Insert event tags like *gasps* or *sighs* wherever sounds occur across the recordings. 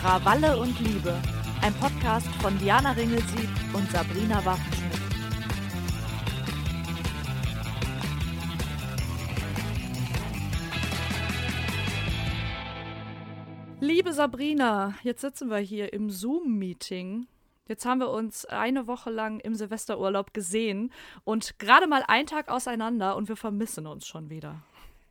Krawalle und Liebe. Ein Podcast von Diana Ringelsieb und Sabrina Waffenschmidt. Liebe Sabrina, jetzt sitzen wir hier im Zoom-Meeting. Jetzt haben wir uns eine Woche lang im Silvesterurlaub gesehen und gerade mal einen Tag auseinander und wir vermissen uns schon wieder.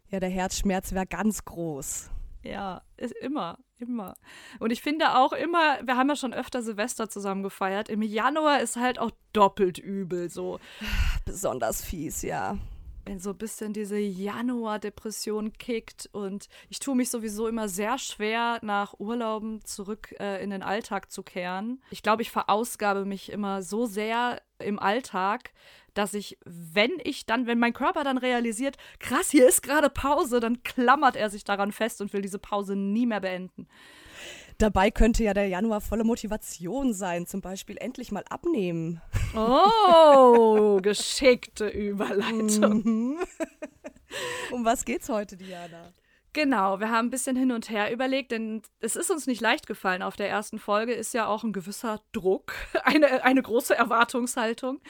Ja, der Herzschmerz wäre ganz groß. Ja, ist immer, immer. Und ich finde auch immer, wir haben ja schon öfter Silvester zusammen gefeiert. Im Januar ist halt auch doppelt übel so. *sighs* Besonders fies, ja. Wenn so ein bisschen diese Januar-Depression kickt und ich tue mich sowieso immer sehr schwer, nach Urlauben zurück äh, in den Alltag zu kehren. Ich glaube, ich verausgabe mich immer so sehr im Alltag, dass ich, wenn ich dann, wenn mein Körper dann realisiert, krass, hier ist gerade Pause, dann klammert er sich daran fest und will diese Pause nie mehr beenden. Dabei könnte ja der Januar volle Motivation sein, zum Beispiel endlich mal abnehmen. Oh, *laughs* geschickte Überleitung. Mhm. *laughs* um was geht's heute, Diana? Genau, wir haben ein bisschen hin und her überlegt, denn es ist uns nicht leicht gefallen. Auf der ersten Folge ist ja auch ein gewisser Druck, *laughs* eine, eine große Erwartungshaltung.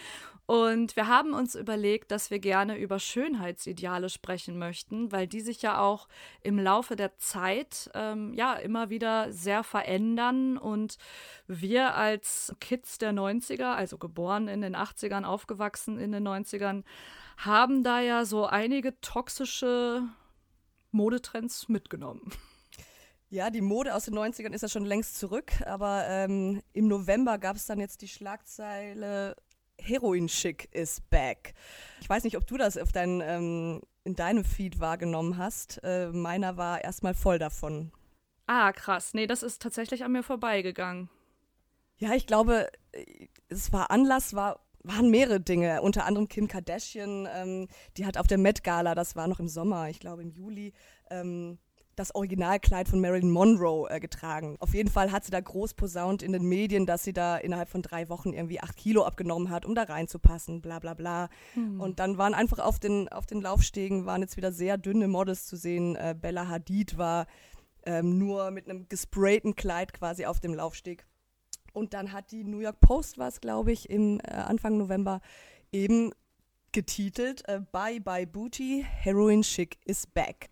Und wir haben uns überlegt, dass wir gerne über Schönheitsideale sprechen möchten, weil die sich ja auch im Laufe der Zeit ähm, ja immer wieder sehr verändern. Und wir als Kids der 90er, also geboren in den 80ern, aufgewachsen in den 90ern, haben da ja so einige toxische Modetrends mitgenommen. Ja, die Mode aus den 90ern ist ja schon längst zurück, aber ähm, im November gab es dann jetzt die Schlagzeile Heroin-Schick is back. Ich weiß nicht, ob du das auf dein, ähm, in deinem Feed wahrgenommen hast. Äh, meiner war erstmal voll davon. Ah, krass. Nee, das ist tatsächlich an mir vorbeigegangen. Ja, ich glaube, äh, es war Anlass, war waren mehrere Dinge, unter anderem Kim Kardashian, ähm, die hat auf der Met Gala, das war noch im Sommer, ich glaube im Juli, ähm, das Originalkleid von Marilyn Monroe äh, getragen. Auf jeden Fall hat sie da groß posaunt in den Medien, dass sie da innerhalb von drei Wochen irgendwie acht Kilo abgenommen hat, um da reinzupassen, bla bla bla. Mhm. Und dann waren einfach auf den, auf den Laufstegen waren jetzt wieder sehr dünne Models zu sehen. Äh, Bella Hadid war ähm, nur mit einem gesprayten Kleid quasi auf dem Laufsteg. Und dann hat die New York Post, war es glaube ich, im äh, Anfang November eben getitelt äh, Bye Bye Booty, Heroin Chic is Back.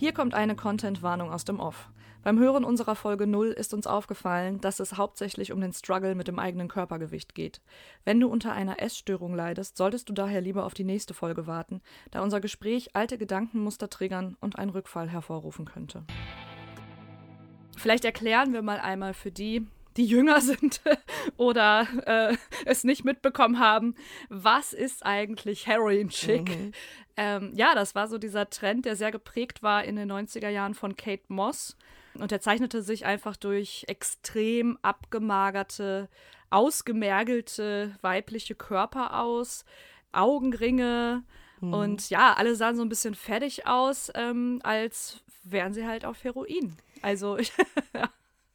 Hier kommt eine Content-Warnung aus dem Off. Beim Hören unserer Folge 0 ist uns aufgefallen, dass es hauptsächlich um den Struggle mit dem eigenen Körpergewicht geht. Wenn du unter einer Essstörung leidest, solltest du daher lieber auf die nächste Folge warten, da unser Gespräch alte Gedankenmuster triggern und einen Rückfall hervorrufen könnte. Vielleicht erklären wir mal einmal für die, die jünger *laughs* sind oder äh, es nicht mitbekommen haben, was ist eigentlich Heroin Chick? Mhm. Ähm, ja, das war so dieser Trend, der sehr geprägt war in den 90er Jahren von Kate Moss. Und er zeichnete sich einfach durch extrem abgemagerte, ausgemergelte weibliche Körper aus, Augenringe. Mhm. Und ja, alle sahen so ein bisschen fertig aus, ähm, als wären sie halt auf Heroin. Also, *laughs* ja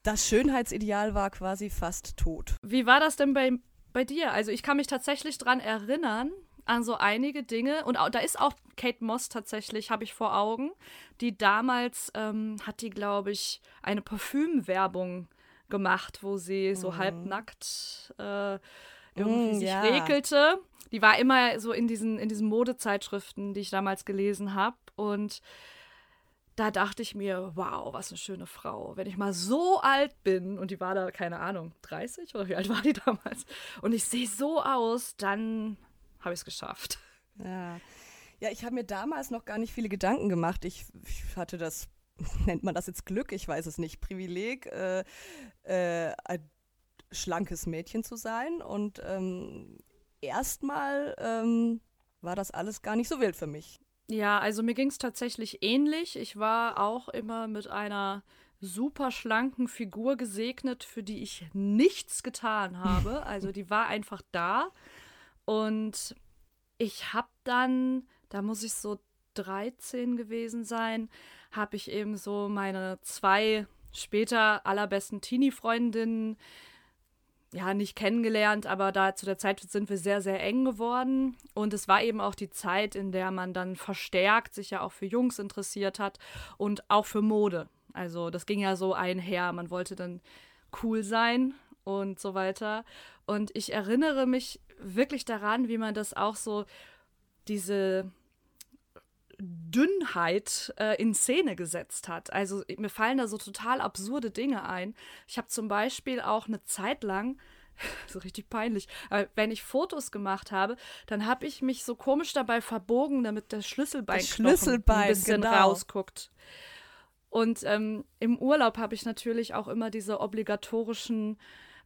das Schönheitsideal war quasi fast tot. Wie war das denn bei, bei dir? Also ich kann mich tatsächlich daran erinnern, an so einige Dinge. Und auch, da ist auch Kate Moss tatsächlich, habe ich vor Augen. Die damals ähm, hat die, glaube ich, eine Parfümwerbung gemacht, wo sie mhm. so halbnackt äh, irgendwie mm, sich ja. regelte. Die war immer so in diesen, in diesen Modezeitschriften, die ich damals gelesen habe. Und da dachte ich mir, wow, was eine schöne Frau. Wenn ich mal so alt bin, und die war da, keine Ahnung, 30 oder wie alt war die *laughs* damals, und ich sehe so aus, dann habe ich es geschafft. Ja. Ja, ich habe mir damals noch gar nicht viele Gedanken gemacht. Ich, ich, hatte das, *laughs* nennt man das jetzt Glück, ich weiß es nicht, Privileg, äh, äh, ein schlankes Mädchen zu sein. Und ähm, erstmal ähm, war das alles gar nicht so wild für mich. Ja, also mir ging es tatsächlich ähnlich. Ich war auch immer mit einer super schlanken Figur gesegnet, für die ich nichts getan *laughs* habe. Also die war einfach da. Und ich habe dann, da muss ich so 13 gewesen sein, habe ich eben so meine zwei später allerbesten Teenie-Freundinnen ja, nicht kennengelernt, aber da zu der Zeit sind wir sehr, sehr eng geworden. Und es war eben auch die Zeit, in der man dann verstärkt sich ja auch für Jungs interessiert hat und auch für Mode. Also das ging ja so einher. Man wollte dann cool sein und so weiter. Und ich erinnere mich wirklich daran, wie man das auch so, diese Dünnheit äh, in Szene gesetzt hat. Also mir fallen da so total absurde Dinge ein. Ich habe zum Beispiel auch eine Zeit lang, *laughs* so richtig peinlich, aber wenn ich Fotos gemacht habe, dann habe ich mich so komisch dabei verbogen, damit der Schlüsselbein, Schlüsselbein ein bisschen genau. rausguckt. Und ähm, im Urlaub habe ich natürlich auch immer diese obligatorischen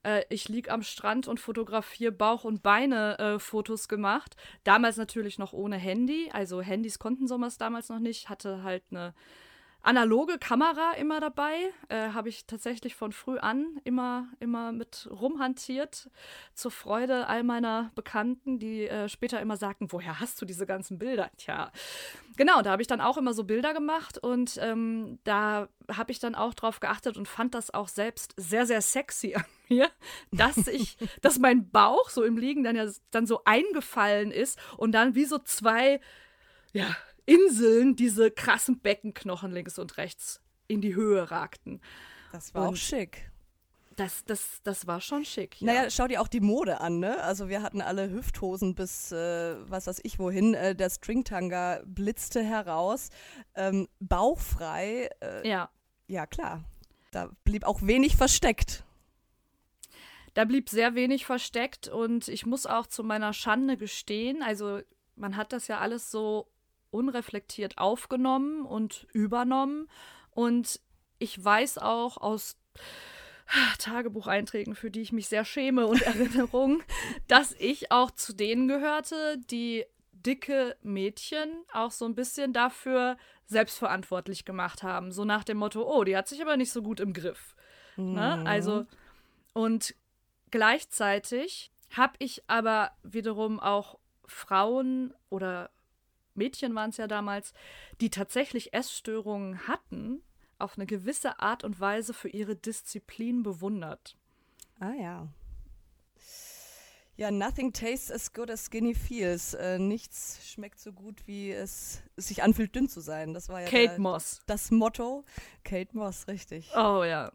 äh, ich liege am Strand und fotografiere Bauch- und Beine-Fotos äh, gemacht. Damals natürlich noch ohne Handy. Also Handys konnten sowas damals noch nicht. Hatte halt eine analoge Kamera immer dabei. Äh, Habe ich tatsächlich von früh an immer, immer mit rumhantiert. Zur Freude all meiner Bekannten, die äh, später immer sagten, woher hast du diese ganzen Bilder? Tja, genau, da habe ich dann auch immer so Bilder gemacht und ähm, da habe ich dann auch drauf geachtet und fand das auch selbst sehr, sehr sexy an *laughs* mir, dass ich, dass mein Bauch so im Liegen dann ja dann so eingefallen ist und dann wie so zwei, ja, Inseln diese krassen Beckenknochen links und rechts in die Höhe ragten. Das war und auch schick. Das, das, das war schon schick. Ja. Naja, schau dir auch die Mode an, ne? Also wir hatten alle Hüfthosen bis äh, was weiß ich wohin. Äh, der Stringtanga blitzte heraus. Ähm, bauchfrei. Äh, ja. Ja, klar. Da blieb auch wenig versteckt. Da blieb sehr wenig versteckt und ich muss auch zu meiner Schande gestehen, also man hat das ja alles so unreflektiert aufgenommen und übernommen. Und ich weiß auch aus Tagebucheinträgen, für die ich mich sehr schäme und *laughs* Erinnerungen, dass ich auch zu denen gehörte, die dicke Mädchen auch so ein bisschen dafür selbstverantwortlich gemacht haben. So nach dem Motto, oh, die hat sich aber nicht so gut im Griff. Mhm. Ne? Also, und gleichzeitig habe ich aber wiederum auch Frauen oder Mädchen waren es ja damals, die tatsächlich Essstörungen hatten, auf eine gewisse Art und Weise für ihre Disziplin bewundert. Ah ja. Ja, nothing tastes as good as skinny feels. Äh, nichts schmeckt so gut, wie es sich anfühlt, dünn zu sein. Das war ja Kate der, Moss. Das Motto. Kate Moss, richtig. Oh ja.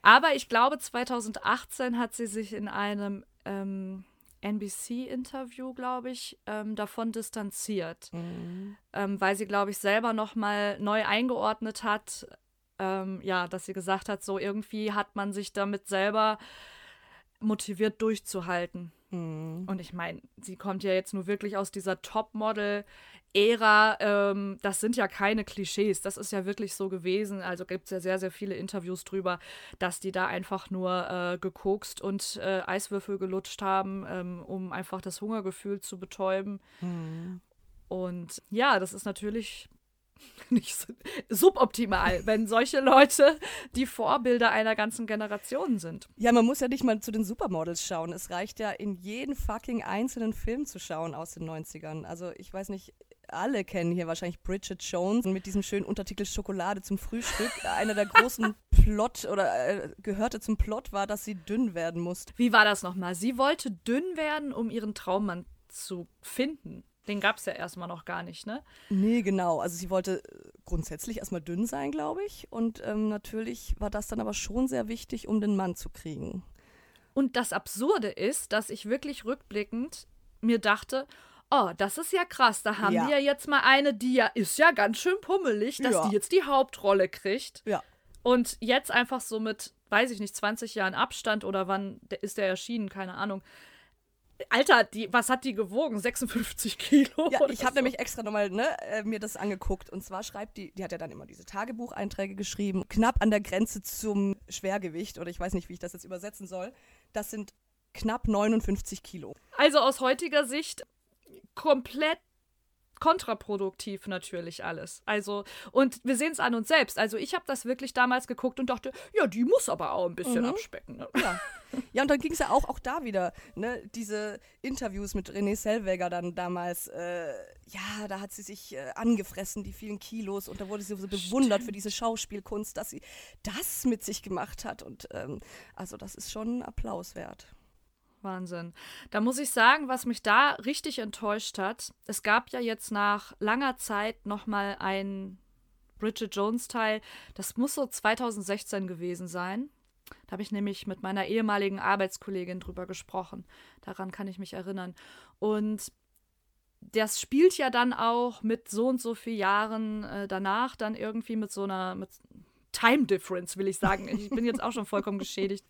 Aber ich glaube, 2018 hat sie sich in einem ähm, NBC-Interview, glaube ich, ähm, davon distanziert, mhm. ähm, weil sie, glaube ich, selber noch mal neu eingeordnet hat, ähm, ja, dass sie gesagt hat, so irgendwie hat man sich damit selber motiviert durchzuhalten. Mhm. Und ich meine, sie kommt ja jetzt nur wirklich aus dieser Topmodel- Ära, ähm, das sind ja keine Klischees, das ist ja wirklich so gewesen. Also gibt es ja sehr, sehr viele Interviews drüber, dass die da einfach nur äh, gekokst und äh, Eiswürfel gelutscht haben, ähm, um einfach das Hungergefühl zu betäuben. Mhm. Und ja, das ist natürlich *laughs* nicht so, suboptimal, wenn solche Leute die Vorbilder einer ganzen Generation sind. Ja, man muss ja nicht mal zu den Supermodels schauen. Es reicht ja, in jeden fucking einzelnen Film zu schauen aus den 90ern. Also ich weiß nicht, alle kennen hier wahrscheinlich Bridget Jones mit diesem schönen Untertitel Schokolade zum Frühstück. *laughs* Einer der großen Plot oder äh, gehörte zum Plot war, dass sie dünn werden musste. Wie war das nochmal? Sie wollte dünn werden, um ihren Traummann zu finden. Den gab es ja erstmal noch gar nicht, ne? Nee, genau. Also sie wollte äh, grundsätzlich erstmal dünn sein, glaube ich. Und ähm, natürlich war das dann aber schon sehr wichtig, um den Mann zu kriegen. Und das Absurde ist, dass ich wirklich rückblickend mir dachte, oh, das ist ja krass, da haben ja. die ja jetzt mal eine, die ja ist ja ganz schön pummelig, dass ja. die jetzt die Hauptrolle kriegt. Ja. Und jetzt einfach so mit, weiß ich nicht, 20 Jahren Abstand oder wann ist der erschienen, keine Ahnung. Alter, die, was hat die gewogen? 56 Kilo? Ja, ich habe so. nämlich extra nochmal ne, äh, mir das angeguckt. Und zwar schreibt die, die hat ja dann immer diese Tagebucheinträge geschrieben, knapp an der Grenze zum Schwergewicht, oder ich weiß nicht, wie ich das jetzt übersetzen soll. Das sind knapp 59 Kilo. Also aus heutiger Sicht komplett kontraproduktiv natürlich alles. Also, und wir sehen es an uns selbst. Also, ich habe das wirklich damals geguckt und dachte, ja, die muss aber auch ein bisschen mhm. abspecken. Ne? Ja. ja, und dann ging es ja auch, auch da wieder, ne, diese Interviews mit René Selweger dann damals, äh, ja, da hat sie sich äh, angefressen, die vielen Kilos, und da wurde sie so bewundert Stimmt. für diese Schauspielkunst, dass sie das mit sich gemacht hat. Und ähm, also, das ist schon Applaus wert. Wahnsinn. Da muss ich sagen, was mich da richtig enttäuscht hat, es gab ja jetzt nach langer Zeit nochmal ein Bridget Jones-Teil, das muss so 2016 gewesen sein. Da habe ich nämlich mit meiner ehemaligen Arbeitskollegin drüber gesprochen. Daran kann ich mich erinnern. Und das spielt ja dann auch mit so und so vielen Jahren äh, danach dann irgendwie mit so einer mit Time Difference, will ich sagen. Ich bin jetzt auch schon vollkommen *laughs* geschädigt.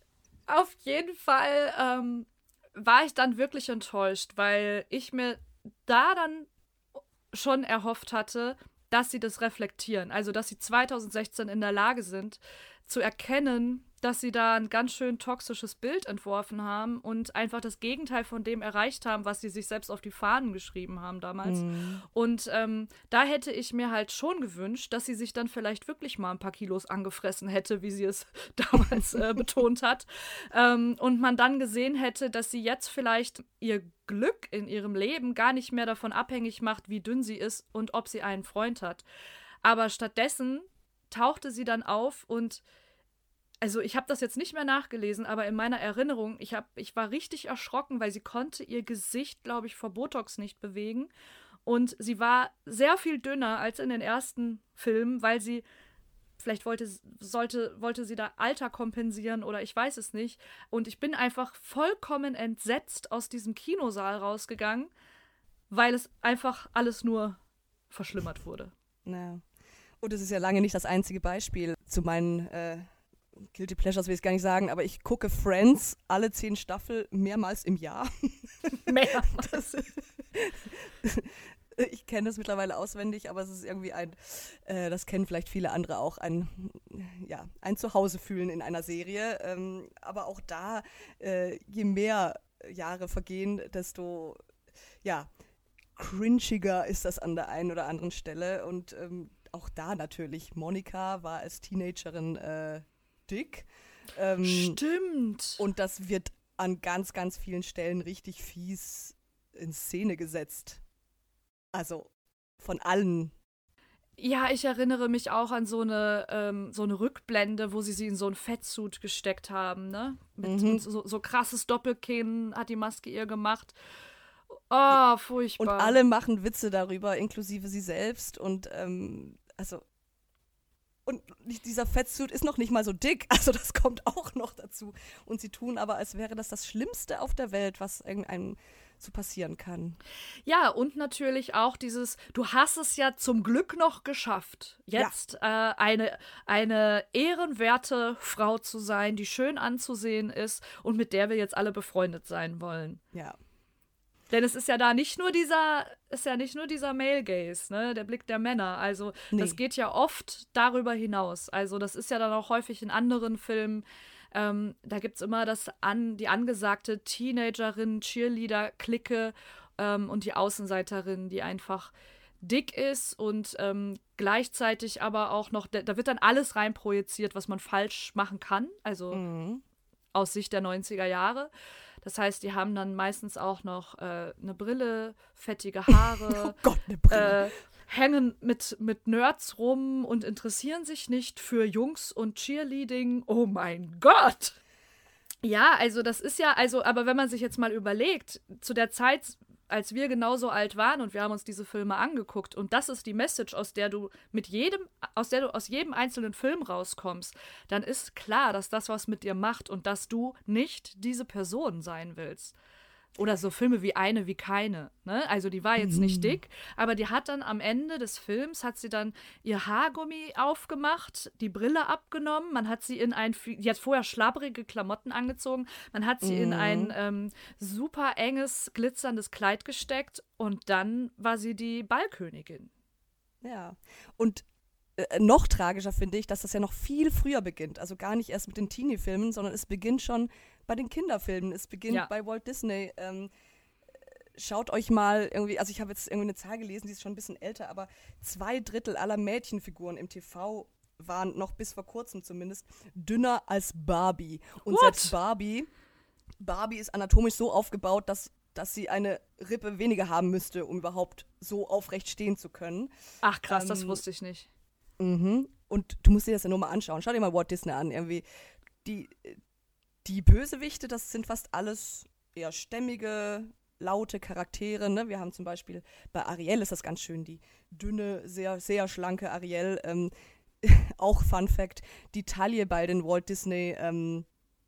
Auf jeden Fall ähm, war ich dann wirklich enttäuscht, weil ich mir da dann schon erhofft hatte, dass sie das reflektieren. Also, dass sie 2016 in der Lage sind, zu erkennen, dass sie da ein ganz schön toxisches Bild entworfen haben und einfach das Gegenteil von dem erreicht haben, was sie sich selbst auf die Fahnen geschrieben haben damals. Mhm. Und ähm, da hätte ich mir halt schon gewünscht, dass sie sich dann vielleicht wirklich mal ein paar Kilos angefressen hätte, wie sie es *laughs* damals äh, betont hat. Ähm, und man dann gesehen hätte, dass sie jetzt vielleicht ihr Glück in ihrem Leben gar nicht mehr davon abhängig macht, wie dünn sie ist und ob sie einen Freund hat. Aber stattdessen tauchte sie dann auf und also ich habe das jetzt nicht mehr nachgelesen, aber in meiner Erinnerung, ich, hab, ich war richtig erschrocken, weil sie konnte ihr Gesicht, glaube ich, vor Botox nicht bewegen. Und sie war sehr viel dünner als in den ersten Filmen, weil sie, vielleicht wollte, sollte, wollte sie da Alter kompensieren oder ich weiß es nicht. Und ich bin einfach vollkommen entsetzt aus diesem Kinosaal rausgegangen, weil es einfach alles nur verschlimmert wurde. Ja. Und es ist ja lange nicht das einzige Beispiel zu meinen äh, Guilty Pleasures will ich gar nicht sagen, aber ich gucke Friends alle zehn Staffel mehrmals im Jahr. *laughs* Mehrmals. *laughs* ich kenne es mittlerweile auswendig, aber es ist irgendwie ein, äh, das kennen vielleicht viele andere auch, ein, ja, ein Zuhause fühlen in einer Serie. Ähm, aber auch da, äh, je mehr Jahre vergehen, desto, ja, cringiger ist das an der einen oder anderen Stelle. Und ähm, auch da natürlich, Monika war als Teenagerin äh, dick. Ähm, Stimmt. Und das wird an ganz, ganz vielen Stellen richtig fies in Szene gesetzt. Also von allen. Ja, ich erinnere mich auch an so eine, ähm, so eine Rückblende, wo sie sie in so ein Fettsuit gesteckt haben, ne? Mit mhm. so, so krasses Doppelkinn hat die Maske ihr gemacht. Oh, furchtbar. Und alle machen Witze darüber, inklusive sie selbst. Und ähm, also und dieser Fettsuit ist noch nicht mal so dick, *laughs* also das kommt auch noch dazu. Und sie tun aber, als wäre das das Schlimmste auf der Welt, was irgendeinem so passieren kann. Ja, und natürlich auch dieses, du hast es ja zum Glück noch geschafft, jetzt ja. äh, eine, eine ehrenwerte Frau zu sein, die schön anzusehen ist und mit der wir jetzt alle befreundet sein wollen. Ja. Denn es ist ja da nicht nur dieser, ist ja nicht nur dieser Male Gaze, ne, der Blick der Männer. Also nee. das geht ja oft darüber hinaus. Also das ist ja dann auch häufig in anderen Filmen. Ähm, da gibt es immer das an, die angesagte Teenagerin, Cheerleader-Clique ähm, und die Außenseiterin, die einfach dick ist und ähm, gleichzeitig aber auch noch, da wird dann alles reinprojiziert, was man falsch machen kann. Also mhm. aus Sicht der 90er Jahre. Das heißt, die haben dann meistens auch noch äh, eine Brille, fettige Haare. *laughs* oh Gott, eine Brille. Äh, hängen mit, mit Nerds rum und interessieren sich nicht für Jungs und Cheerleading. Oh mein Gott! Ja, also das ist ja, also, aber wenn man sich jetzt mal überlegt, zu der Zeit als wir genauso alt waren und wir haben uns diese Filme angeguckt und das ist die Message, aus der du mit jedem, aus der du aus jedem einzelnen Film rauskommst, dann ist klar, dass das was mit dir macht und dass du nicht diese Person sein willst. Oder so Filme wie eine wie keine. Ne? Also die war jetzt nicht mhm. dick, aber die hat dann am Ende des Films hat sie dann ihr Haargummi aufgemacht, die Brille abgenommen, man hat sie in ein, die hat vorher schlabbrige Klamotten angezogen, man hat sie mhm. in ein ähm, super enges, glitzerndes Kleid gesteckt und dann war sie die Ballkönigin. Ja, und äh, noch tragischer finde ich, dass das ja noch viel früher beginnt. Also gar nicht erst mit den Teenie-Filmen, sondern es beginnt schon bei den Kinderfilmen. Es beginnt ja. bei Walt Disney. Ähm, schaut euch mal irgendwie, also ich habe jetzt irgendwie eine Zahl gelesen, die ist schon ein bisschen älter, aber zwei Drittel aller Mädchenfiguren im TV waren noch bis vor kurzem zumindest dünner als Barbie. Und What? selbst Barbie, Barbie ist anatomisch so aufgebaut, dass, dass sie eine Rippe weniger haben müsste, um überhaupt so aufrecht stehen zu können. Ach krass, ähm, das wusste ich nicht. Mhm. Und du musst dir das ja nur mal anschauen. Schau dir mal Walt Disney an. Irgendwie die, die Bösewichte, das sind fast alles eher stämmige, laute Charaktere. Ne? Wir haben zum Beispiel bei Ariel ist das ganz schön die dünne, sehr, sehr schlanke Ariel. Ähm, *laughs* auch Fun Fact: Die Taille bei den Walt Disney ähm,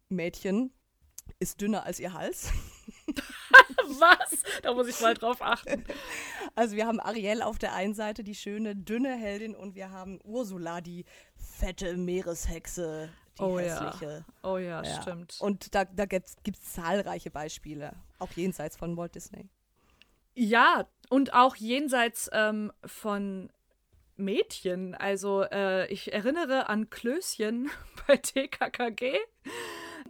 Mädchen ist dünner als ihr Hals. *laughs* Was? Da muss ich mal drauf achten. Also wir haben Ariel auf der einen Seite, die schöne, dünne Heldin, und wir haben Ursula, die fette Meereshexe, die oh hässliche. Ja. Oh ja, ja. stimmt. Und da, da gibt es zahlreiche Beispiele, auch jenseits von Walt Disney. Ja, und auch jenseits ähm, von Mädchen. Also äh, ich erinnere an Klößchen *laughs* bei TKKG.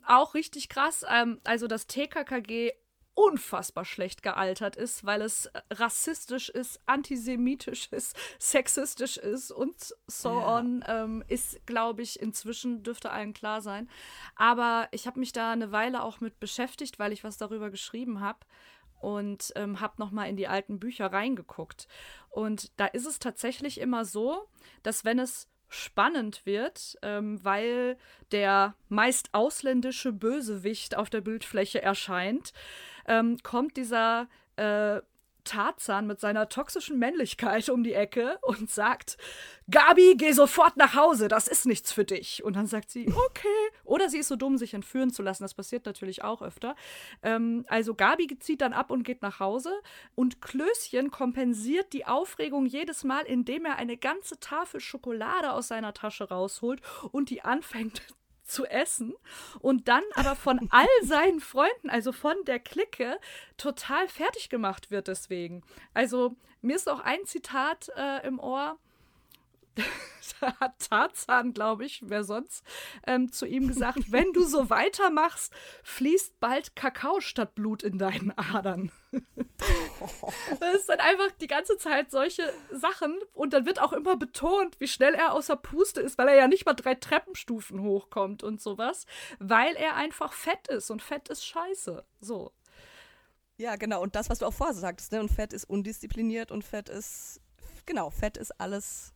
Auch richtig krass. Ähm, also das TKKG unfassbar schlecht gealtert ist, weil es rassistisch ist, antisemitisch *laughs* ist, sexistisch ist und so ja. on, ähm, ist, glaube ich, inzwischen dürfte allen klar sein. Aber ich habe mich da eine Weile auch mit beschäftigt, weil ich was darüber geschrieben habe und ähm, habe nochmal in die alten Bücher reingeguckt. Und da ist es tatsächlich immer so, dass wenn es spannend wird, ähm, weil der meist ausländische Bösewicht auf der Bildfläche erscheint, ähm, kommt dieser äh, Tarzan mit seiner toxischen Männlichkeit um die Ecke und sagt, Gabi, geh sofort nach Hause, das ist nichts für dich. Und dann sagt sie, okay. Oder sie ist so dumm, sich entführen zu lassen. Das passiert natürlich auch öfter. Ähm, also Gabi zieht dann ab und geht nach Hause und Klößchen kompensiert die Aufregung jedes Mal, indem er eine ganze Tafel Schokolade aus seiner Tasche rausholt und die anfängt zu essen und dann aber von all *laughs* seinen Freunden, also von der Clique, total fertig gemacht wird deswegen. Also mir ist auch ein Zitat äh, im Ohr, *laughs* hat Tarzan, glaube ich, wer sonst, ähm, zu ihm gesagt, *laughs* wenn du so weitermachst, fließt bald Kakao statt Blut in deinen Adern. *laughs* das ist dann einfach die ganze Zeit solche Sachen und dann wird auch immer betont, wie schnell er außer Puste ist, weil er ja nicht mal drei Treppenstufen hochkommt und sowas, weil er einfach fett ist und Fett ist scheiße. So. Ja, genau. Und das, was du auch vorher sagtest, ne? Und Fett ist undiszipliniert und Fett ist, genau, Fett ist alles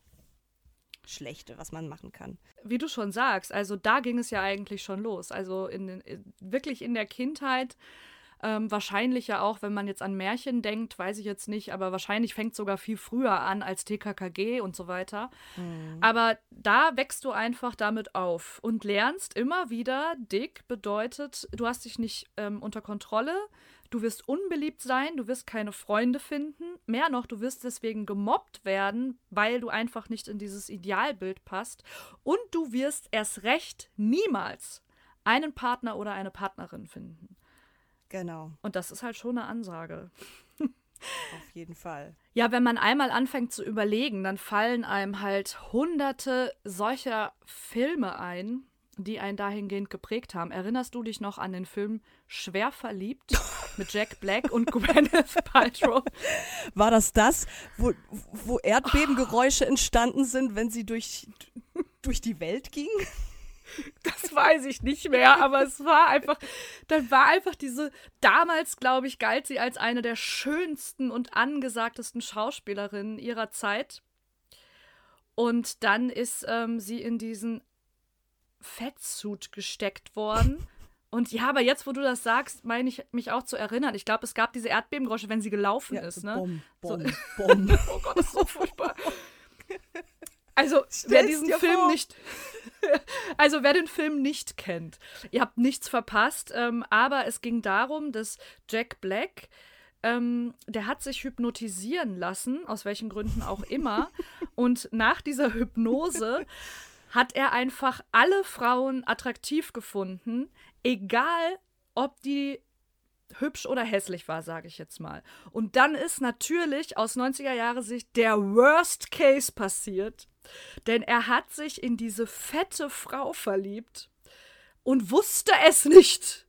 Schlechte, was man machen kann. Wie du schon sagst, also da ging es ja eigentlich schon los. Also in, in wirklich in der Kindheit. Ähm, wahrscheinlich ja auch, wenn man jetzt an Märchen denkt, weiß ich jetzt nicht, aber wahrscheinlich fängt es sogar viel früher an als TKKG und so weiter. Mhm. Aber da wächst du einfach damit auf und lernst immer wieder, dick bedeutet, du hast dich nicht ähm, unter Kontrolle, Du wirst unbeliebt sein, du wirst keine Freunde finden. Mehr noch, du wirst deswegen gemobbt werden, weil du einfach nicht in dieses Idealbild passt. Und du wirst erst recht niemals einen Partner oder eine Partnerin finden. Genau. Und das ist halt schon eine Ansage. Auf jeden Fall. Ja, wenn man einmal anfängt zu überlegen, dann fallen einem halt hunderte solcher Filme ein, die einen dahingehend geprägt haben. Erinnerst du dich noch an den Film Schwer verliebt mit Jack Black und *laughs* Gwyneth Paltrow? War das das, wo, wo Erdbebengeräusche entstanden sind, wenn sie durch, durch die Welt ging? Das weiß ich nicht mehr, aber es war einfach, dann war einfach diese, damals glaube ich, galt sie als eine der schönsten und angesagtesten Schauspielerinnen ihrer Zeit. Und dann ist ähm, sie in diesen Fettsuit gesteckt worden. Und ja, aber jetzt, wo du das sagst, meine ich mich auch zu erinnern. Ich glaube, es gab diese Erdbebengeräusche, wenn sie gelaufen ja, ist, ne? Bom, bom, so. bom. *laughs* oh Gott, das ist so furchtbar. Also, Stell's *laughs* wer diesen Film vor. nicht. *laughs* also, wer den Film nicht kennt, ihr habt nichts verpasst. Ähm, aber es ging darum, dass Jack Black. Ähm, der hat sich hypnotisieren lassen, aus welchen Gründen auch immer. und nach dieser Hypnose hat er einfach alle Frauen attraktiv gefunden, egal ob die hübsch oder hässlich war, sage ich jetzt mal. Und dann ist natürlich aus 90er Jahre Sicht der Worst Case passiert, denn er hat sich in diese fette Frau verliebt und wusste es nicht.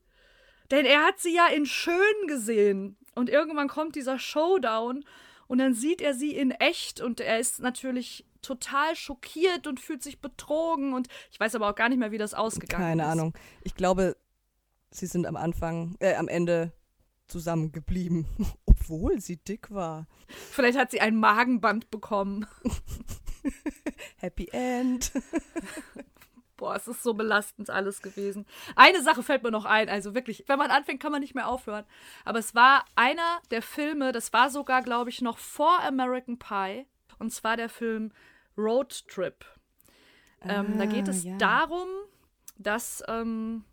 Denn er hat sie ja in schön gesehen. Und irgendwann kommt dieser Showdown und dann sieht er sie in echt und er ist natürlich total schockiert und fühlt sich betrogen und ich weiß aber auch gar nicht mehr, wie das ausgegangen Keine ist. Keine Ahnung. Ich glaube, sie sind am Anfang, äh, am Ende zusammengeblieben, *laughs* obwohl sie dick war. Vielleicht hat sie ein Magenband bekommen. *laughs* Happy End. *laughs* Boah, es ist so belastend alles gewesen. Eine Sache fällt mir noch ein, also wirklich, wenn man anfängt, kann man nicht mehr aufhören. Aber es war einer der Filme, das war sogar, glaube ich, noch vor American Pie. und zwar der Film Road Trip. Ähm, da geht Ah, es ja. darum, dass ähm,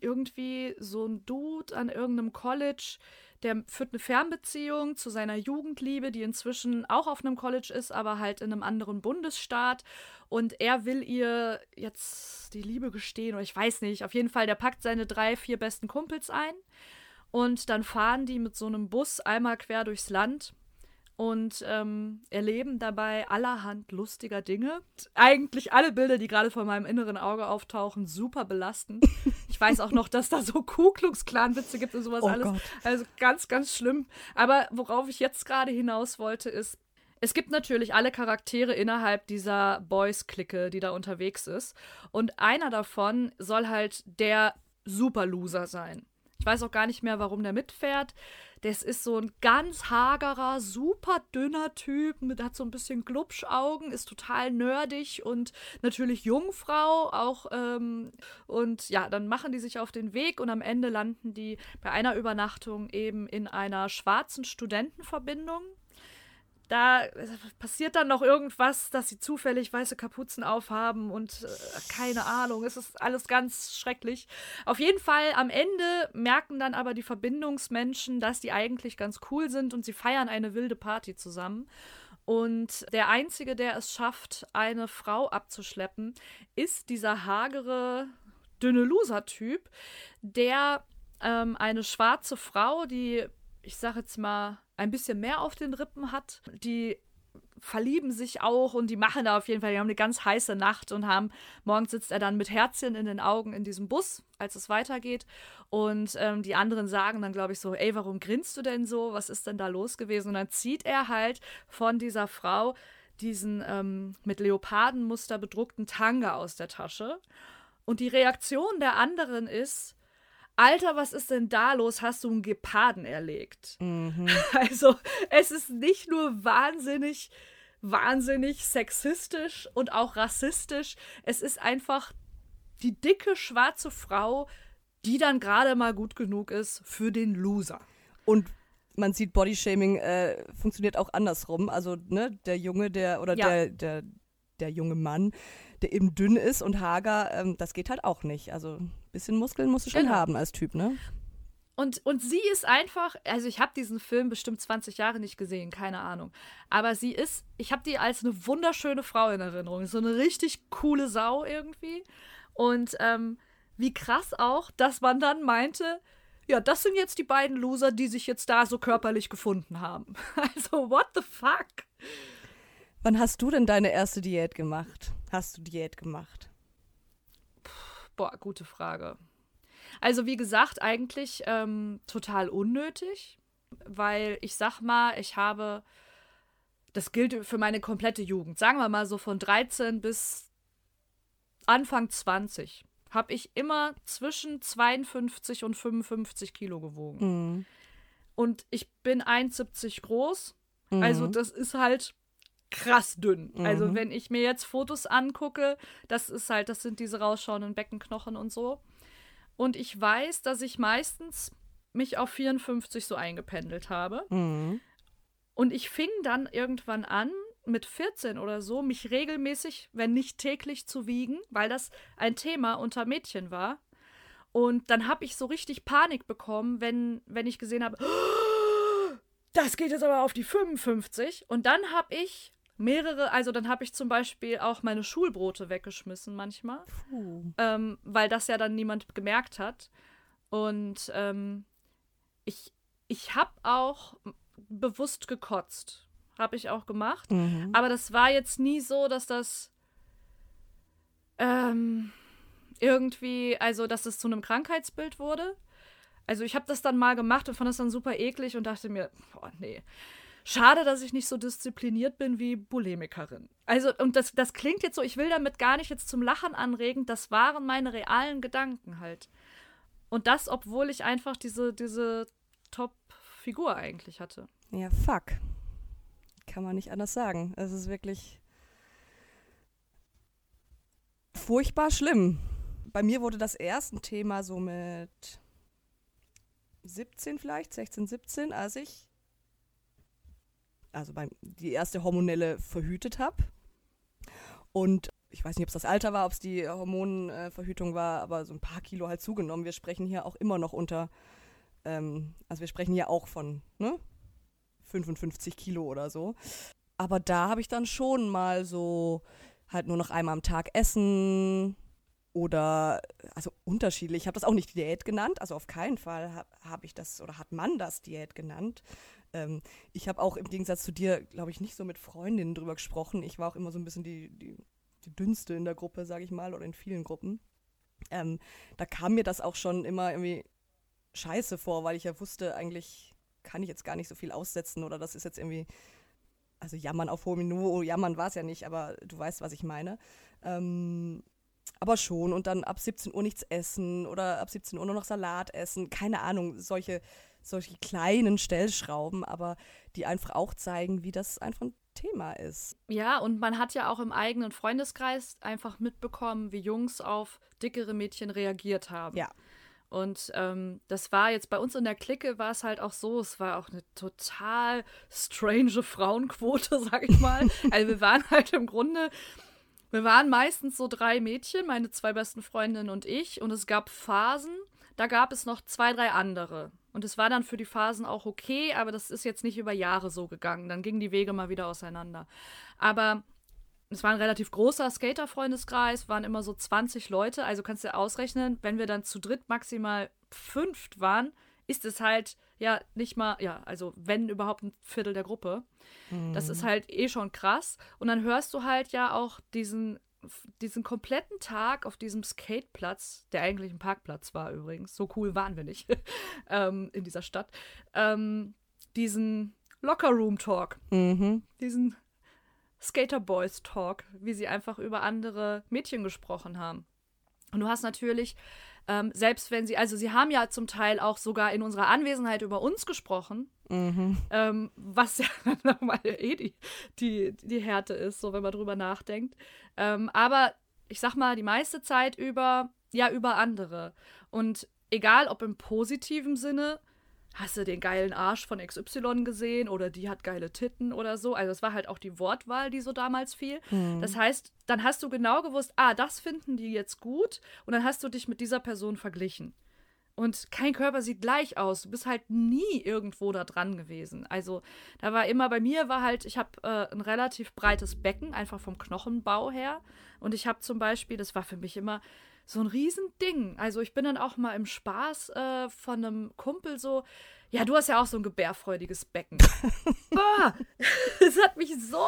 irgendwie so ein Dude an irgendeinem College, der führt eine Fernbeziehung zu seiner Jugendliebe, die inzwischen auch auf einem College ist, aber halt in einem anderen Bundesstaat. Und er will ihr jetzt die Liebe gestehen, oder ich weiß nicht. Auf jeden Fall, der packt seine drei, vier besten Kumpels ein. Und dann fahren die mit so einem Bus einmal quer durchs Land und ähm, erleben dabei allerhand lustiger Dinge. Eigentlich alle Bilder, die gerade vor meinem inneren Auge auftauchen, super belastend. *laughs* Ich weiß auch noch, dass da so Ku Klux Klan Witze gibt und sowas Oh alles. Gott. Also ganz, ganz schlimm. Aber worauf ich jetzt gerade hinaus wollte, ist, es gibt natürlich alle Charaktere innerhalb dieser Boys-Clique, die da unterwegs ist. Und einer davon soll halt der Super-Loser sein. Ich weiß auch gar nicht mehr, warum der mitfährt. Das ist so ein ganz hagerer, super dünner Typ, hat so ein bisschen Glubschaugen, ist total nerdig und natürlich Jungfrau auch. Ähm, und ja, dann machen die sich auf den Weg und am Ende landen die bei einer Übernachtung eben in einer schwarzen Studentenverbindung. Da passiert dann noch irgendwas, dass sie zufällig weiße Kapuzen aufhaben und äh, keine Ahnung, es ist alles ganz schrecklich. Auf jeden Fall am Ende merken dann aber die Verbindungsmenschen, dass die eigentlich ganz cool sind und sie feiern eine wilde Party zusammen. Und der Einzige, der es schafft, eine Frau abzuschleppen, ist dieser hagere, dünne Loser-Typ, der ähm, eine schwarze Frau, die, ich sag jetzt mal, ein bisschen mehr auf den Rippen hat, die verlieben sich auch und die machen da auf jeden Fall, die haben eine ganz heiße Nacht und haben, morgens sitzt er dann mit Herzchen in den Augen in diesem Bus, als es weitergeht. Und ähm, die anderen sagen dann, glaube ich, so, ey, warum grinst du denn so? Was ist denn da los gewesen? Und dann zieht er halt von dieser Frau diesen ähm, mit Leopardenmuster bedruckten Tanga aus der Tasche. Und die Reaktion der anderen ist, Alter, was ist denn da los? Hast du einen Geparden erlegt? Mhm. *laughs* Also, es ist nicht nur wahnsinnig, wahnsinnig sexistisch und auch rassistisch. Es ist einfach die dicke schwarze Frau, die dann gerade mal gut genug ist für den Loser. Und man sieht, Bodyshaming äh, funktioniert auch andersrum. Also, ne, der Junge, der, oder Ja. der, der, der junge Mann, der eben dünn ist und hager, ähm, das geht halt auch nicht. Also, ein bisschen Muskeln musst du schon Genau. haben als Typ, ne? Und, und sie ist einfach, also ich habe diesen Film bestimmt 20 Jahre nicht gesehen, keine Ahnung. Aber sie ist, ich habe die als eine wunderschöne Frau in Erinnerung. So eine richtig coole Sau irgendwie. Und ähm, wie krass auch, dass man dann meinte, ja, das sind jetzt die beiden Loser, die sich jetzt da so körperlich gefunden haben. *laughs* Also, what the fuck? Wann hast du denn deine erste Diät gemacht? Hast du Diät gemacht? Boah, gute Frage. Also wie gesagt, eigentlich ähm, total unnötig, weil ich sag mal, ich habe, das gilt für meine komplette Jugend, sagen wir mal so von 13 bis Anfang 20, habe ich immer zwischen 52 und 55 Kilo gewogen. Mhm. Und ich bin 1,70 groß, also Mhm. das ist halt krass dünn. Also Mhm. wenn ich mir jetzt Fotos angucke, das ist halt, das sind diese rausschauenden Beckenknochen und so. Und ich weiß, dass ich meistens mich auf 54 so eingependelt habe. Mhm. Und ich fing dann irgendwann an, mit 14 oder so, mich regelmäßig, wenn nicht täglich zu wiegen, weil das ein Thema unter Mädchen war. Und dann habe ich so richtig Panik bekommen, wenn, wenn ich gesehen habe, *gasps* das geht jetzt aber auf die 55. Und dann habe ich mehrere, also dann habe ich zum Beispiel auch meine Schulbrote weggeschmissen manchmal ähm, weil das ja dann niemand gemerkt hat. Und ähm, ich, ich habe auch bewusst gekotzt. Habe ich auch gemacht. Mhm. Aber das war jetzt nie so, dass das ähm, irgendwie, also dass es zu einem Krankheitsbild wurde. Also ich habe das dann mal gemacht und fand das dann super eklig und dachte mir, boah, nee. Schade, dass ich nicht so diszipliniert bin wie Bulimikerin. Also, und das, das klingt jetzt so, ich will damit gar nicht jetzt zum Lachen anregen, das waren meine realen Gedanken halt. Und das, obwohl ich einfach diese, diese Top-Figur eigentlich hatte. Ja, fuck. Kann man nicht anders sagen. Es ist wirklich furchtbar schlimm. Bei mir wurde das erst ein Thema so mit 17 vielleicht, 16, 17, als ich also beim, die erste hormonelle verhütet habe. Und ich weiß nicht, ob es das Alter war, ob es die Hormonverhütung war, aber so ein paar Kilo halt zugenommen. Wir sprechen hier auch immer noch unter, ähm, also wir sprechen hier auch von ne, 55 Kilo oder so. Aber da habe ich dann schon mal so halt nur noch einmal am Tag essen oder also unterschiedlich. Ich habe das auch nicht Diät genannt, also auf keinen Fall habe hab ich das oder hat man das Diät genannt. Ähm, ich habe auch im Gegensatz zu dir, glaube ich, nicht so mit Freundinnen drüber gesprochen. Ich war auch immer so ein bisschen die, die, die dünnste in der Gruppe, sage ich mal, oder in vielen Gruppen. Ähm, da kam mir das auch schon immer irgendwie scheiße vor, weil ich ja wusste, eigentlich kann ich jetzt gar nicht so viel aussetzen oder das ist jetzt irgendwie, also jammern auf hohem Niveau, jammern war es ja nicht, aber du weißt, was ich meine. Ähm, aber schon und dann ab 17 Uhr nichts essen oder ab 17 Uhr nur noch Salat essen, keine Ahnung, solche, solche kleinen Stellschrauben, aber die einfach auch zeigen, wie das einfach ein Thema ist. Ja, und man hat ja auch im eigenen Freundeskreis einfach mitbekommen, wie Jungs auf dickere Mädchen reagiert haben. Ja. Und ähm, das war jetzt bei uns in der Clique war es halt auch so, es war auch eine total strange Frauenquote, *laughs* sag ich mal. *laughs* also wir waren halt im Grunde, wir waren meistens so drei Mädchen, meine zwei besten Freundinnen und ich. Und es gab Phasen, da gab es noch zwei, drei andere. Und es war dann für die Phasen auch okay, aber das ist jetzt nicht über Jahre so gegangen. Dann gingen die Wege mal wieder auseinander. Aber es war ein relativ großer Skater-Freundeskreis, waren immer so 20 Leute. Also kannst du dir ausrechnen, wenn wir dann zu dritt maximal fünft waren, ist es halt ja nicht mal, ja, also wenn überhaupt ein Viertel der Gruppe. Mhm. Das ist halt eh schon krass. Und dann hörst du halt ja auch diesen, diesen kompletten Tag auf diesem Skateplatz, der eigentlich ein Parkplatz war übrigens, so cool waren wir nicht *laughs* ähm, in dieser Stadt, ähm, diesen Locker-Room-Talk. Mhm. Diesen Skater Boys Talk, wie sie einfach über andere Mädchen gesprochen haben. Und du hast natürlich, ähm, selbst wenn sie, also sie haben ja zum Teil auch sogar in unserer Anwesenheit über uns gesprochen, mhm. ähm, was ja *laughs* nochmal eh die, die, die Härte ist, so wenn man drüber nachdenkt. Ähm, aber ich sag mal, die meiste Zeit über, ja, über andere. Und egal ob im positiven Sinne, hast du den geilen Arsch von XY gesehen oder die hat geile Titten oder so. Also es war halt auch die Wortwahl, die so damals fiel. Mhm. Das heißt, dann hast du genau gewusst, ah, das finden die jetzt gut und dann hast du dich mit dieser Person verglichen. Und kein Körper sieht gleich aus. Du bist halt nie irgendwo da dran gewesen. Also da war immer bei mir war halt, ich habe äh, ein relativ breites Becken, einfach vom Knochenbau her. Und ich habe zum Beispiel, das war für mich immer so ein Riesending. Also ich bin dann auch mal im Spaß äh, von einem Kumpel so, ja, du hast ja auch so ein gebärfreudiges Becken. *laughs* Boah, *laughs* das hat mich so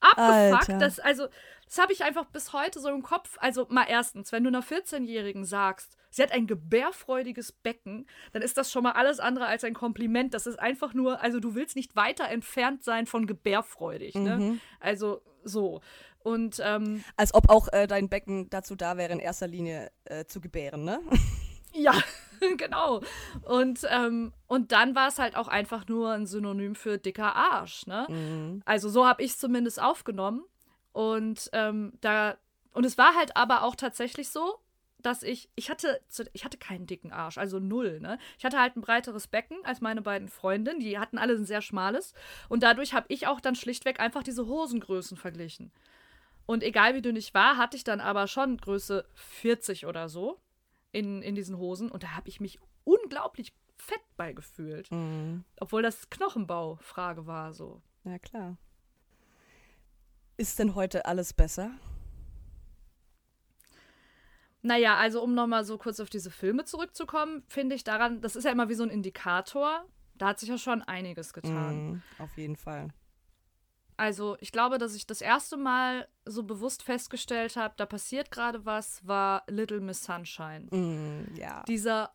abgefuckt, Alter. dass, also, das habe ich einfach bis heute so im Kopf. Also, mal erstens, wenn du einer 14-Jährigen sagst, sie hat ein gebärfreudiges Becken, dann ist das schon mal alles andere als ein Kompliment. Das ist einfach nur, also, du willst nicht weiter entfernt sein von gebärfreudig, ne? Mhm. Also, so. Und, ähm, Als ob auch äh, dein Becken dazu da wäre, in erster Linie äh, zu gebären, ne? *laughs* Ja, *laughs* genau. Und, ähm, und dann war es halt auch einfach nur ein Synonym für dicker Arsch, ne? Mhm. Also so habe ich es zumindest aufgenommen. Und ähm, da, und es war halt aber auch tatsächlich so, dass ich, ich hatte, ich hatte keinen dicken Arsch, also null, ne? Ich hatte halt ein breiteres Becken als meine beiden Freundinnen, die hatten alle ein sehr schmales. Und dadurch habe ich auch dann schlichtweg einfach diese Hosengrößen verglichen. Und egal wie dünn ich war, hatte ich dann aber schon Größe 40 oder so in, in diesen Hosen. Und da habe ich mich unglaublich fett bei gefühlt. Mhm. Obwohl das Knochenbau-Frage war so. Ja, klar. Ist denn heute alles besser? Naja, also um nochmal so kurz auf diese Filme zurückzukommen, finde ich daran, das ist ja immer wie so ein Indikator. Da hat sich ja schon einiges getan. Mhm, auf jeden Fall. Also ich glaube, dass ich das erste Mal so bewusst festgestellt habe, da passiert gerade was, war Little Miss Sunshine. Mhm, ja. Dieser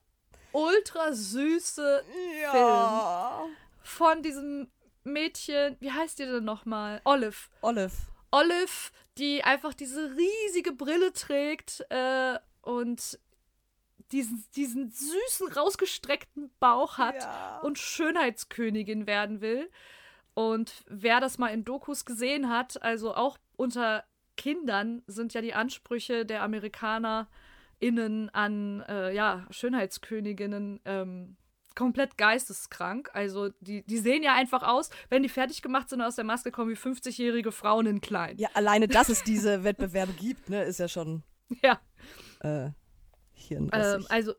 ultra süße ja. von diesem Mädchen, wie heißt die denn nochmal? Olive. Olive. Olive, die einfach diese riesige Brille trägt äh, und diesen, diesen süßen, rausgestreckten Bauch hat Ja. und Schönheitskönigin werden will. Und wer das mal in Dokus gesehen hat, also auch unter Kindern sind ja die Ansprüche der AmerikanerInnen an äh, ja, Schönheitsköniginnen ähm, komplett geisteskrank. Also die, die sehen ja einfach aus, wenn die fertig gemacht sind und aus der Maske kommen, wie 50-jährige Frauen in klein. Ja, alleine, dass es diese *laughs* Wettbewerbe gibt, ne, ist ja schon. *laughs* Ja. Äh, ähm, also,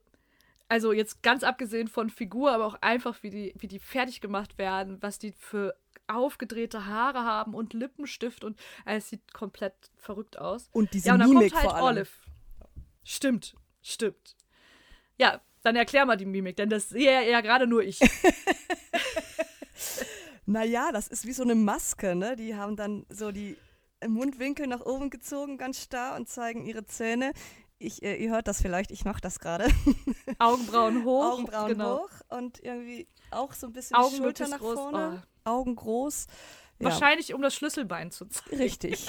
also jetzt ganz abgesehen von Figur, aber auch einfach, wie die, wie die fertig gemacht werden, was die für aufgedrehte Haare haben und Lippenstift und äh, es sieht komplett verrückt aus. Und diese ja, und dann Mimik kommt halt vor allem. Olive. Stimmt, stimmt. Ja, dann erklär mal die Mimik, denn das sehe ja, ja gerade nur ich. *laughs* naja, das ist wie so eine Maske, ne? Die haben dann so die Mundwinkel nach oben gezogen, ganz starr und zeigen ihre Zähne. Ich, äh, ihr hört das vielleicht, ich mache das gerade. Augenbrauen hoch. Augenbrauen genau. hoch und irgendwie auch so ein bisschen Augen die Schulter nach groß. vorne. Oh. Augen groß. Ja. Wahrscheinlich, um das Schlüsselbein zu zeigen. Richtig.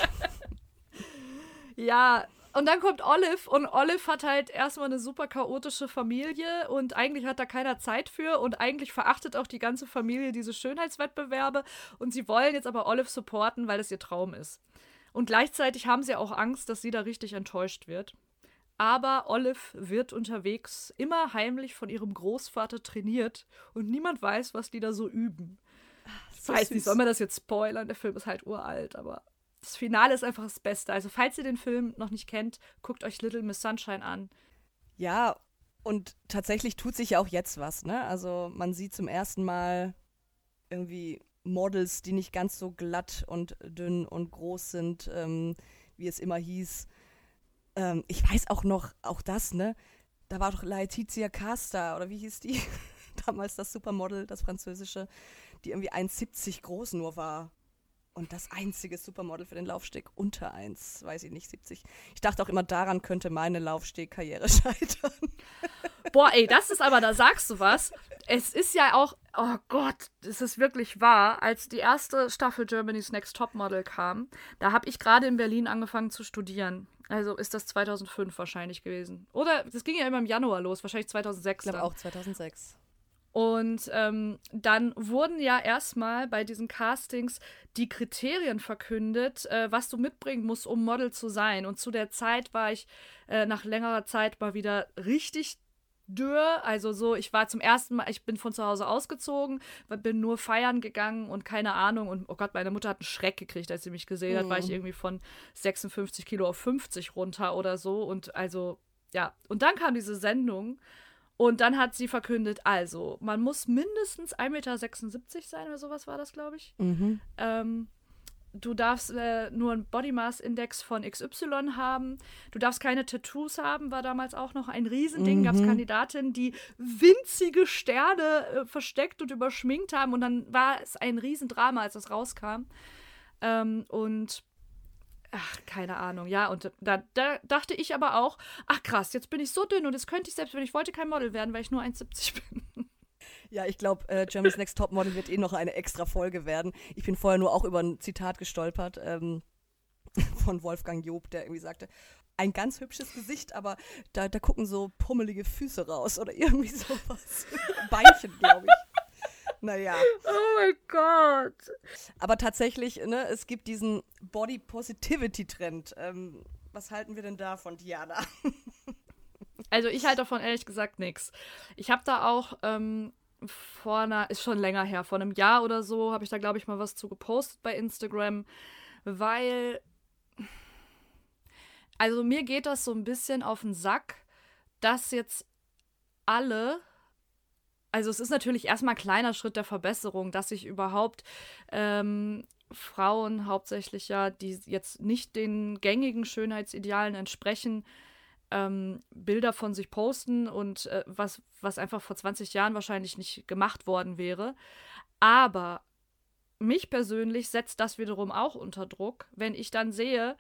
*laughs* ja, und dann kommt Olive und Olive hat halt erstmal eine super chaotische Familie und eigentlich hat da keiner Zeit für und eigentlich verachtet auch die ganze Familie diese Schönheitswettbewerbe und sie wollen jetzt aber Olive supporten, weil es ihr Traum ist. Und gleichzeitig haben sie auch Angst, dass sie da richtig enttäuscht wird. Aber Olive wird unterwegs immer heimlich von ihrem Großvater trainiert und niemand weiß, was die da so üben. Ich weiß nicht, soll man das jetzt spoilern? Der Film ist halt uralt, aber das Finale ist einfach das Beste. Also, falls ihr den Film noch nicht kennt, guckt euch Little Miss Sunshine an. Ja, und tatsächlich tut sich ja auch jetzt was, ne? Also, man sieht zum ersten Mal irgendwie Models, die nicht ganz so glatt und dünn und groß sind, ähm, wie es immer hieß. Ähm, ich weiß auch noch, auch das, ne? Da war doch Laetitia Casta, oder wie hieß die? *laughs* Damals das Supermodel, das französische, die irgendwie 1,70 groß nur war. Und das einzige Supermodel für den Laufsteg unter 1, weiß ich nicht, 70. Ich dachte auch immer, daran könnte meine Laufstegkarriere *laughs* scheitern. Boah, ey, das ist aber, da sagst du was. Es ist ja auch, oh Gott, das ist wirklich wahr. Als die erste Staffel Germany's Next Topmodel kam, da habe ich gerade in Berlin angefangen zu studieren. Also ist das 2005 wahrscheinlich gewesen. Oder das ging ja immer im Januar los, wahrscheinlich 2006. Ich glaube auch 2006. Und ähm, dann wurden ja erstmal bei diesen Castings die Kriterien verkündet, äh, was du mitbringen musst, um Model zu sein. Und zu der Zeit war ich äh, nach längerer Zeit mal wieder richtig dürr. Also so, ich war zum ersten Mal, ich bin von zu Hause ausgezogen, bin nur feiern gegangen und keine Ahnung. Und oh Gott, meine Mutter hat einen Schreck gekriegt, als sie mich gesehen hat, mhm. war ich irgendwie von 56 Kilo auf 50 runter oder so. Und also, ja. Und dann kam diese Sendung. Und dann hat sie verkündet, also, man muss mindestens 1,76 Meter sein oder sowas war das, glaube ich. Mhm. Ähm, du darfst äh, nur einen Body Mass Index von XY haben. Du darfst keine Tattoos haben, war damals auch noch ein Riesending. Mhm. Gab es Kandidatinnen, die winzige Sterne äh, versteckt und überschminkt haben. Und dann war es ein Riesendrama, als das rauskam. Ähm, und Ach, keine Ahnung, ja. Und da, da, dachte ich aber auch, ach krass, jetzt bin ich so dünn und jetzt könnte ich selbst, wenn ich wollte, kein Model werden, weil ich nur 1,70 *laughs* bin. Ja, ich glaube, äh, Germany's Next Top Model wird eh noch eine extra Folge werden. Ich bin vorher nur auch über ein Zitat gestolpert ähm, *laughs* von Wolfgang Job, der irgendwie sagte, ein ganz hübsches Gesicht, aber da, da gucken so pummelige Füße raus oder *laughs* irgendwie sowas. Beinchen, glaube ich. Naja. Oh mein Gott. Aber tatsächlich, ne, es gibt diesen Body Positivity Trend. Ähm, was halten wir denn davon, Diana? Also ich halte davon ehrlich gesagt nichts. Ich habe da auch ähm, vor einer, ist schon länger her, vor einem Jahr oder so, habe ich da, glaube ich, mal was zu gepostet bei Instagram, weil, also mir geht das so ein bisschen auf den Sack, dass jetzt alle also es ist natürlich erstmal ein kleiner Schritt der Verbesserung, dass sich überhaupt ähm, Frauen hauptsächlich ja, die jetzt nicht den gängigen Schönheitsidealen entsprechen, ähm, Bilder von sich posten und äh, was, was einfach vor 20 Jahren wahrscheinlich nicht gemacht worden wäre. Aber mich persönlich setzt das wiederum auch unter Druck, wenn ich dann sehe,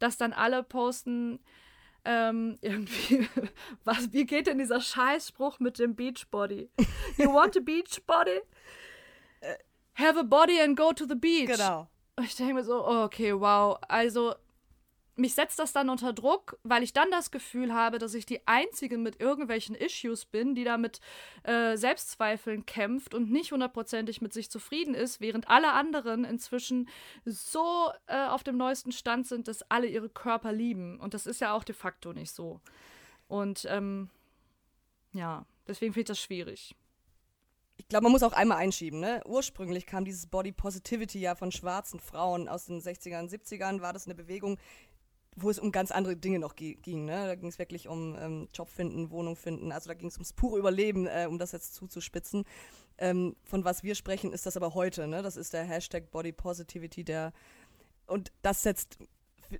dass dann alle posten, ähm, *laughs* irgendwie, was, wie geht denn dieser Scheißspruch mit dem Beachbody? You want a Beachbody? Äh, have a body and go to the beach. Genau. ich denke mir so, oh, okay, wow. Also, mich setzt das dann unter Druck, weil ich dann das Gefühl habe, dass ich die Einzige mit irgendwelchen Issues bin, die da mit äh, Selbstzweifeln kämpft und nicht hundertprozentig mit sich zufrieden ist, während alle anderen inzwischen so äh, auf dem neuesten Stand sind, dass alle ihre Körper lieben. Und das ist ja auch de facto nicht so. Und ähm, ja, deswegen finde ich das schwierig. ich glaube, man muss auch einmal einschieben. Ne? Ursprünglich kam dieses Body Positivity ja von schwarzen Frauen aus den 60ern, 70ern, war das eine Bewegung, wo es um ganz andere Dinge noch ging. Ne? Da ging es wirklich um ähm, Job finden, Wohnung finden. Also da ging es ums pure Überleben, äh, um das jetzt zuzuspitzen. Ähm, von was wir sprechen, ist das aber heute. Ne? Das ist der Hashtag Body Positivity, der und das setzt,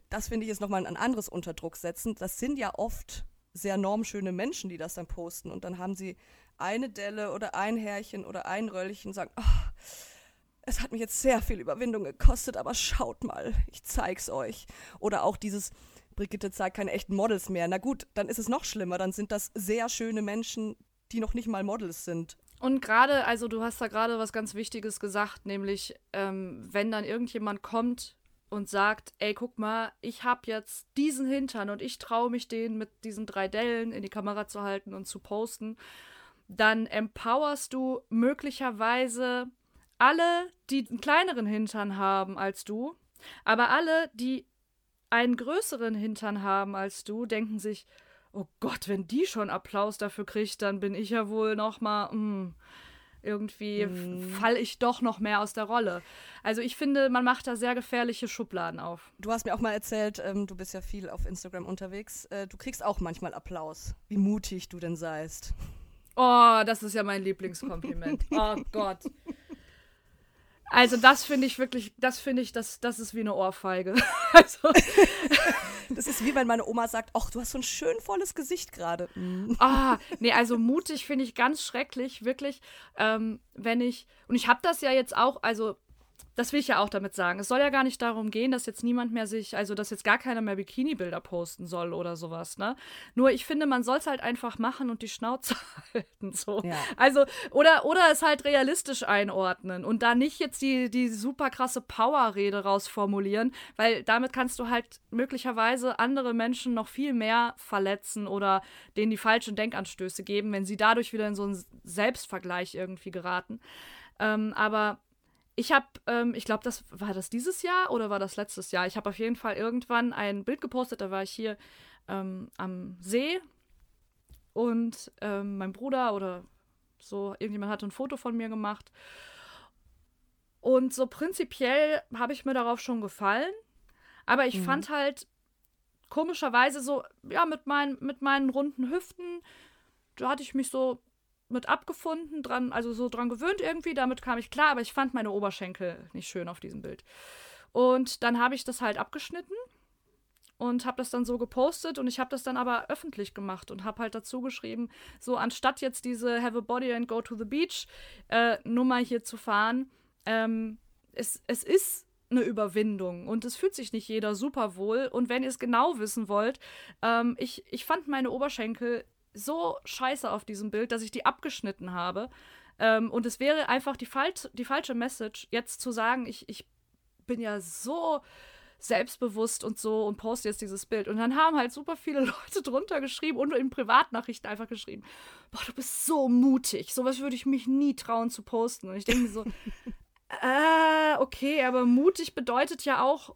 das finde ich ist nochmal ein anderes Unterdruck setzen. Das sind ja oft sehr normschöne Menschen, die das dann posten und dann haben sie eine Delle oder ein Härchen oder ein Röllchen und sagen, oh, es hat mich jetzt sehr viel Überwindung gekostet, aber schaut mal, ich zeig's euch. Oder auch dieses, Brigitte zeigt keine echten Models mehr. Na gut, dann ist es noch schlimmer, dann sind das sehr schöne Menschen, die noch nicht mal Models sind. Und gerade, also du hast da gerade was ganz Wichtiges gesagt, nämlich ähm, wenn dann irgendjemand kommt und sagt, ey, guck mal, ich hab jetzt diesen Hintern und ich traue mich den mit diesen drei Dellen in die Kamera zu halten und zu posten, dann empowerst du möglicherweise alle, die einen kleineren Hintern haben als du, aber alle, die einen größeren Hintern haben als du, denken sich, oh Gott, wenn die schon Applaus dafür kriegt, dann bin ich ja wohl noch mal mh, hm, irgendwie mm. falle ich doch noch mehr aus der Rolle. Also ich finde, man macht da sehr gefährliche Schubladen auf. Du hast mir auch mal erzählt, ähm, du bist ja viel auf Instagram unterwegs, äh, du kriegst auch manchmal Applaus, wie mutig du denn seist. Oh, das ist ja mein Lieblingskompliment. *laughs* oh Gott. Also das finde ich wirklich, das finde ich, das, das ist wie eine Ohrfeige. *laughs* also. Das ist wie wenn meine Oma sagt, ach, du hast so ein schön volles Gesicht gerade. Mhm. Ah, nee, also mutig finde ich ganz schrecklich, wirklich. Ähm, wenn ich, und ich habe das ja jetzt auch, also das will ich ja auch damit sagen. Es soll ja gar nicht darum gehen, dass jetzt niemand mehr sich, also dass jetzt gar keiner mehr Bikini-Bilder posten soll oder sowas, ne? Nur ich finde, man soll es halt einfach machen und die Schnauze *laughs* halten. So. Ja. Also, oder, oder es halt realistisch einordnen und da nicht jetzt die, die super krasse Power-Rede rausformulieren, weil damit kannst du halt möglicherweise andere Menschen noch viel mehr verletzen oder denen die falschen Denkanstöße geben, wenn sie dadurch wieder in so einen Selbstvergleich irgendwie geraten. Ähm, aber ich habe, ähm, ich glaube, das war das dieses Jahr oder war das letztes Jahr? Ich habe auf jeden Fall irgendwann ein Bild gepostet, da war ich hier ähm, am See und ähm, mein Bruder oder so, irgendjemand hatte ein Foto von mir gemacht. Und so prinzipiell habe ich mir darauf schon gefallen, aber ich mhm. fand halt komischerweise so, ja, mit, mein, mit meinen runden Hüften, da hatte ich mich so mit abgefunden, dran, also so dran gewöhnt irgendwie, damit kam ich klar, aber ich fand meine Oberschenkel nicht schön auf diesem Bild. Und dann habe ich das halt abgeschnitten und habe das dann so gepostet und ich habe das dann aber öffentlich gemacht und habe halt dazu geschrieben, so anstatt jetzt diese Have a Body and Go to the Beach äh, Nummer hier zu fahren, ähm, es, es ist eine Überwindung und es fühlt sich nicht jeder super wohl und wenn ihr es genau wissen wollt, ähm, ich, ich fand meine Oberschenkel so scheiße auf diesem Bild, dass ich die abgeschnitten habe. Ähm, und es wäre einfach die, Fal die falsche Message, jetzt zu sagen, ich, ich bin ja so selbstbewusst und so und poste jetzt dieses Bild. Und dann haben halt super viele *laughs* Leute drunter geschrieben und in Privatnachrichten einfach geschrieben, boah, du bist so mutig. Sowas würde ich mich nie trauen zu posten. Und ich denke mir so, *laughs* äh, okay, aber mutig bedeutet ja auch,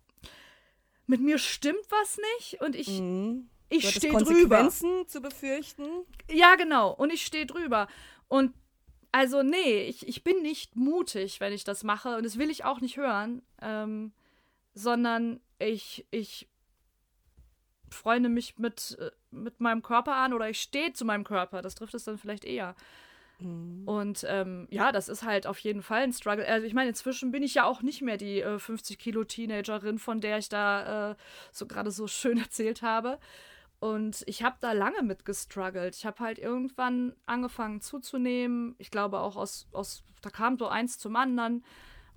mit mir stimmt was nicht und ich, mhm ich stehe drüber. Konsequenzen zu befürchten. Ja, genau. Und ich stehe drüber. Und also, nee, ich, ich bin nicht mutig, wenn ich das mache. Und das will ich auch nicht hören. Ähm, sondern ich, ich freunde mich mit, äh, mit meinem Körper an oder ich stehe zu meinem Körper. Das trifft es dann vielleicht eher. Mhm. Und ähm, ja, das ist halt auf jeden Fall ein Struggle. Also ich meine, inzwischen bin ich ja auch nicht mehr die äh, 50 Kilo Teenagerin, von der ich da äh, so gerade so schön *laughs* erzählt habe. Und ich habe da lange mit gestruggelt. Ich habe halt irgendwann angefangen zuzunehmen. Ich glaube auch aus, aus da kam so eins zum anderen.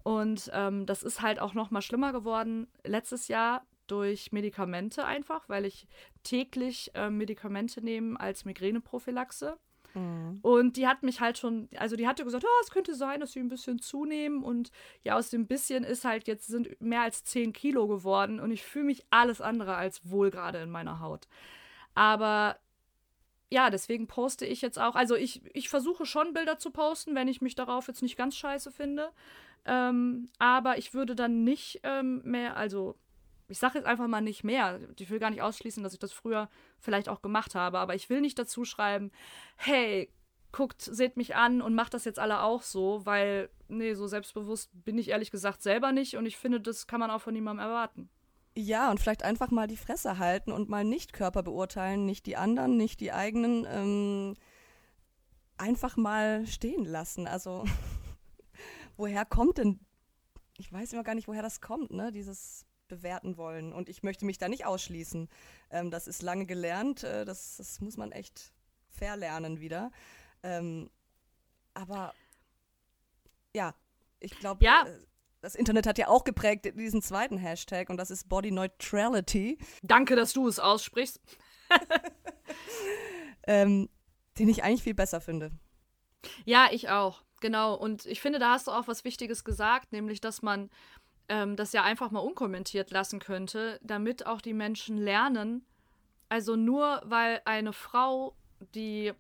Und ähm, das ist halt auch noch mal schlimmer geworden letztes Jahr durch Medikamente einfach, weil ich täglich äh, Medikamente nehme als Migräneprophylaxe. Mhm. Und die hat mich halt schon, also die hatte gesagt, oh, es könnte sein, dass sie ein bisschen zunehmen. Und ja, aus dem bisschen ist halt jetzt sind mehr als 10 Kilo geworden. Und ich fühle mich alles andere als wohl gerade in meiner Haut. Aber ja, deswegen poste ich jetzt auch. Also ich, ich versuche schon Bilder zu posten, wenn ich mich darauf jetzt nicht ganz scheiße finde. Ähm, aber ich würde dann nicht ähm, mehr, also ich sage jetzt einfach mal nicht mehr. Ich will gar nicht ausschließen, dass ich das früher vielleicht auch gemacht habe, aber ich will nicht dazu schreiben, hey, guckt, seht mich an und macht das jetzt alle auch so, weil, nee, so selbstbewusst bin ich ehrlich gesagt selber nicht und ich finde, das kann man auch von niemandem erwarten. Ja, und vielleicht einfach mal die Fresse halten und mal nicht Körper beurteilen, nicht die anderen, nicht die eigenen, ähm, einfach mal stehen lassen. Also, *laughs* woher kommt denn, ich weiß immer gar nicht, woher das kommt, ne, dieses bewerten wollen. Und ich möchte mich da nicht ausschließen. Ähm, das ist lange gelernt, äh, das, das muss man echt verlernen wieder. Ähm, aber ja, ich glaube, ja. Äh, das Internet hat ja auch geprägt diesen zweiten Hashtag und das ist Body Neutrality. Danke, dass du es aussprichst. *laughs* ähm, den ich eigentlich viel besser finde. Ja, ich auch. Genau. Und ich finde, da hast du auch was Wichtiges gesagt, nämlich, dass man ähm, das ja einfach mal unkommentiert lassen könnte, damit auch die Menschen lernen. Also nur weil eine Frau, die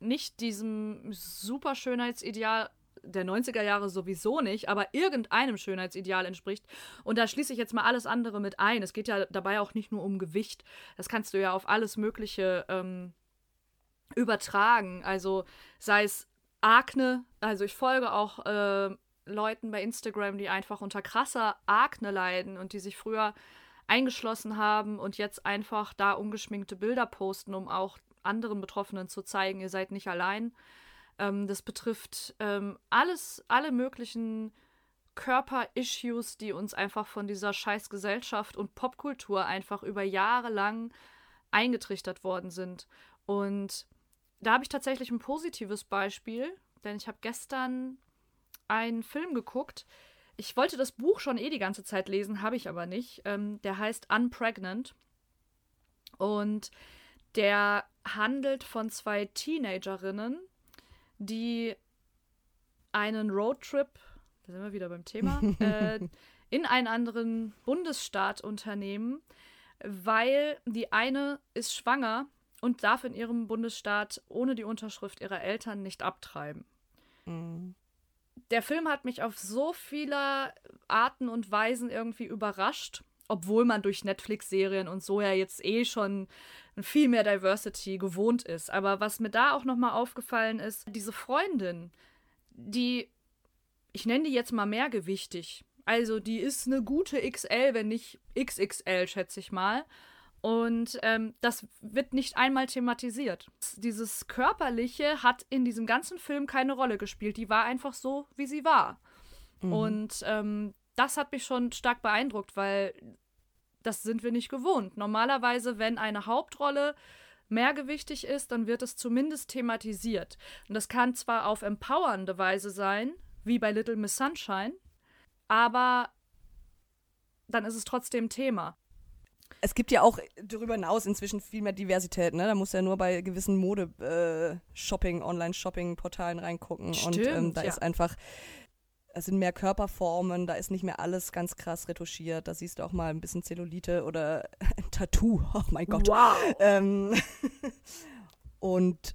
nicht diesem super Schönheitsideal der 90er Jahre sowieso nicht, aber irgendeinem Schönheitsideal entspricht. Und da schließe ich jetzt mal alles andere mit ein. Es geht ja dabei auch nicht nur um Gewicht. Das kannst du ja auf alles Mögliche ähm, übertragen. Also sei es Akne, also ich folge auch äh, Leuten bei Instagram, die einfach unter krasser Akne leiden und die sich früher eingeschlossen haben und jetzt einfach da ungeschminkte Bilder posten, um auch anderen Betroffenen zu zeigen, ihr seid nicht allein. Ähm, das betrifft ähm, alles, alle möglichen Körper-Issues, die uns einfach von dieser scheiß Gesellschaft und Popkultur einfach über Jahre lang eingetrichtert worden sind. Und da habe ich tatsächlich ein positives Beispiel, denn ich habe gestern einen Film geguckt. Ich wollte das Buch schon eh die ganze Zeit lesen, habe ich aber nicht. Ähm, der heißt Unpregnant. Und der handelt von zwei Teenagerinnen, die einen Roadtrip, da sind wir wieder beim Thema, *laughs* äh, in einen anderen Bundesstaat unternehmen, weil die eine ist schwanger und darf in ihrem Bundesstaat ohne die Unterschrift ihrer Eltern nicht abtreiben. Mhm. Der Film hat mich auf so viele Arten und Weisen irgendwie überrascht, obwohl man durch Netflix-Serien und so ja jetzt eh schon viel mehr Diversity gewohnt ist. Aber was mir da auch nochmal aufgefallen ist, diese Freundin, die, ich nenne die jetzt mal mehrgewichtig. Also die ist eine gute XL, wenn nicht XXL, schätze ich mal. Und ähm, das wird nicht einmal thematisiert. Dieses Körperliche hat in diesem ganzen Film keine Rolle gespielt. Die war einfach so, wie sie war. Mhm. Und ähm, das hat mich schon stark beeindruckt, weil das sind wir nicht gewohnt. Normalerweise, wenn eine Hauptrolle mehrgewichtig ist, dann wird es zumindest thematisiert. Und das kann zwar auf empowernde Weise sein, wie bei Little Miss Sunshine, aber dann ist es trotzdem Thema es gibt ja auch darüber hinaus inzwischen viel mehr Diversität, ne? Da muss ja nur bei gewissen Mode-Shopping, äh, Online-Shopping-Portalen reingucken. Stimmt, und ähm, da ja. ist einfach, es sind mehr Körperformen, da ist nicht mehr alles ganz krass retuschiert. Da siehst du auch mal ein bisschen Zellulite oder *laughs* ein Tattoo. *laughs* Oh mein Gott. Wow. Ähm, *laughs* und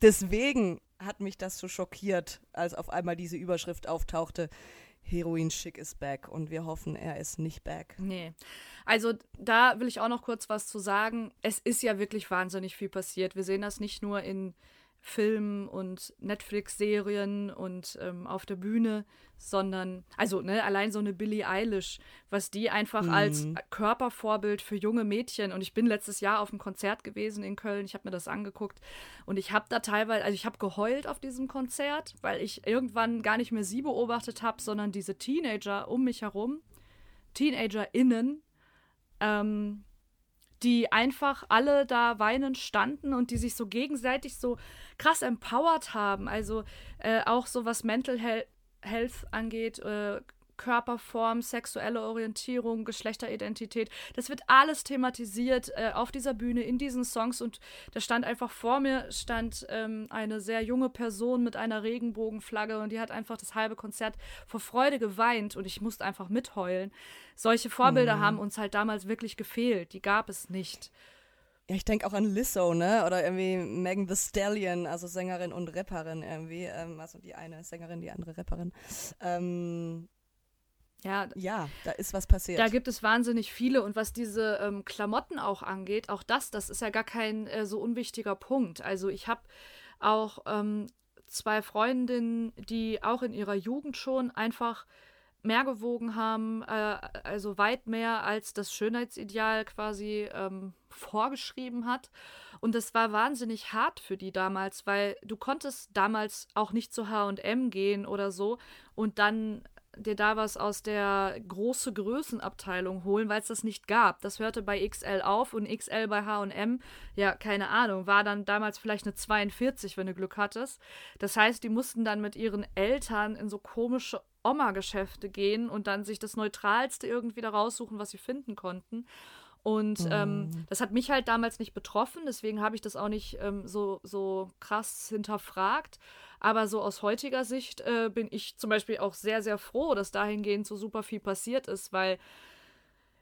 deswegen hat mich das so schockiert, als auf einmal diese Überschrift auftauchte. Heroin Schick ist back und wir hoffen, er ist nicht back. Nee. Also da will ich auch noch kurz was zu sagen. Es ist ja wirklich wahnsinnig viel passiert. Wir sehen das nicht nur in Filmen und Netflix-Serien und ähm, auf der Bühne, sondern, also ne, allein so eine Billie Eilish, was die einfach mhm. als Körpervorbild für junge Mädchen und ich bin letztes Jahr auf einem Konzert gewesen in Köln, ich habe mir das angeguckt und ich habe da teilweise, also ich habe geheult auf diesem Konzert, weil ich irgendwann gar nicht mehr sie beobachtet habe, sondern diese Teenager um mich herum, TeenagerInnen, ähm, die einfach alle da weinend standen und die sich so gegenseitig so krass empowered haben. Also äh, auch so was Mental Health, angeht, äh, Körperform, sexuelle Orientierung, Geschlechteridentität. Das wird alles thematisiert äh, auf dieser Bühne, in diesen Songs. Und da stand einfach vor mir, stand ähm, eine sehr junge Person mit einer Regenbogenflagge und die hat einfach das halbe Konzert vor Freude geweint und ich musste einfach mitheulen. Solche Vorbilder mhm. haben uns halt damals wirklich gefehlt. Die gab es nicht. Ja, ich denke auch an Lizzo, ne? Oder irgendwie Megan the Stallion, also Sängerin und Rapperin irgendwie. Ähm, also die eine Sängerin, die andere Rapperin. Ähm, ja, ja, da ist was passiert. Da gibt es wahnsinnig viele. Und was diese ähm, Klamotten auch angeht, auch das, das ist ja gar kein äh, so unwichtiger Punkt. Also ich habe auch ähm, zwei Freundinnen, die auch in ihrer Jugend schon einfach mehr gewogen haben, äh, also weit mehr als das Schönheitsideal quasi ähm, vorgeschrieben hat. Und das war wahnsinnig hart für die damals, weil du konntest damals auch nicht zu HM gehen oder so und dann dir da was aus der große Größenabteilung holen, weil es das nicht gab. Das hörte bei XL auf und XL bei HM, ja, keine Ahnung, war dann damals vielleicht eine 42, wenn du Glück hattest. Das heißt, die mussten dann mit ihren Eltern in so komische Oma-Geschäfte gehen und dann sich das Neutralste irgendwie da raussuchen, was sie finden konnten. Und mhm. ähm, das hat mich halt damals nicht betroffen, deswegen habe ich das auch nicht ähm, so, so krass hinterfragt. Aber so aus heutiger Sicht äh, bin ich zum Beispiel auch sehr, sehr froh, dass dahingehend so super viel passiert ist, weil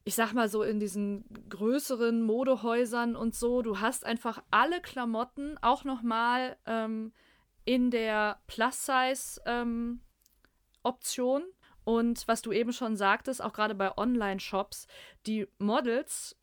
ich sag mal so in diesen größeren Modehäusern und so, du hast einfach alle Klamotten auch nochmal ähm, in der Plus-Size-Option. Ähm, und was du eben schon sagtest, auch gerade bei Online-Shops, die Models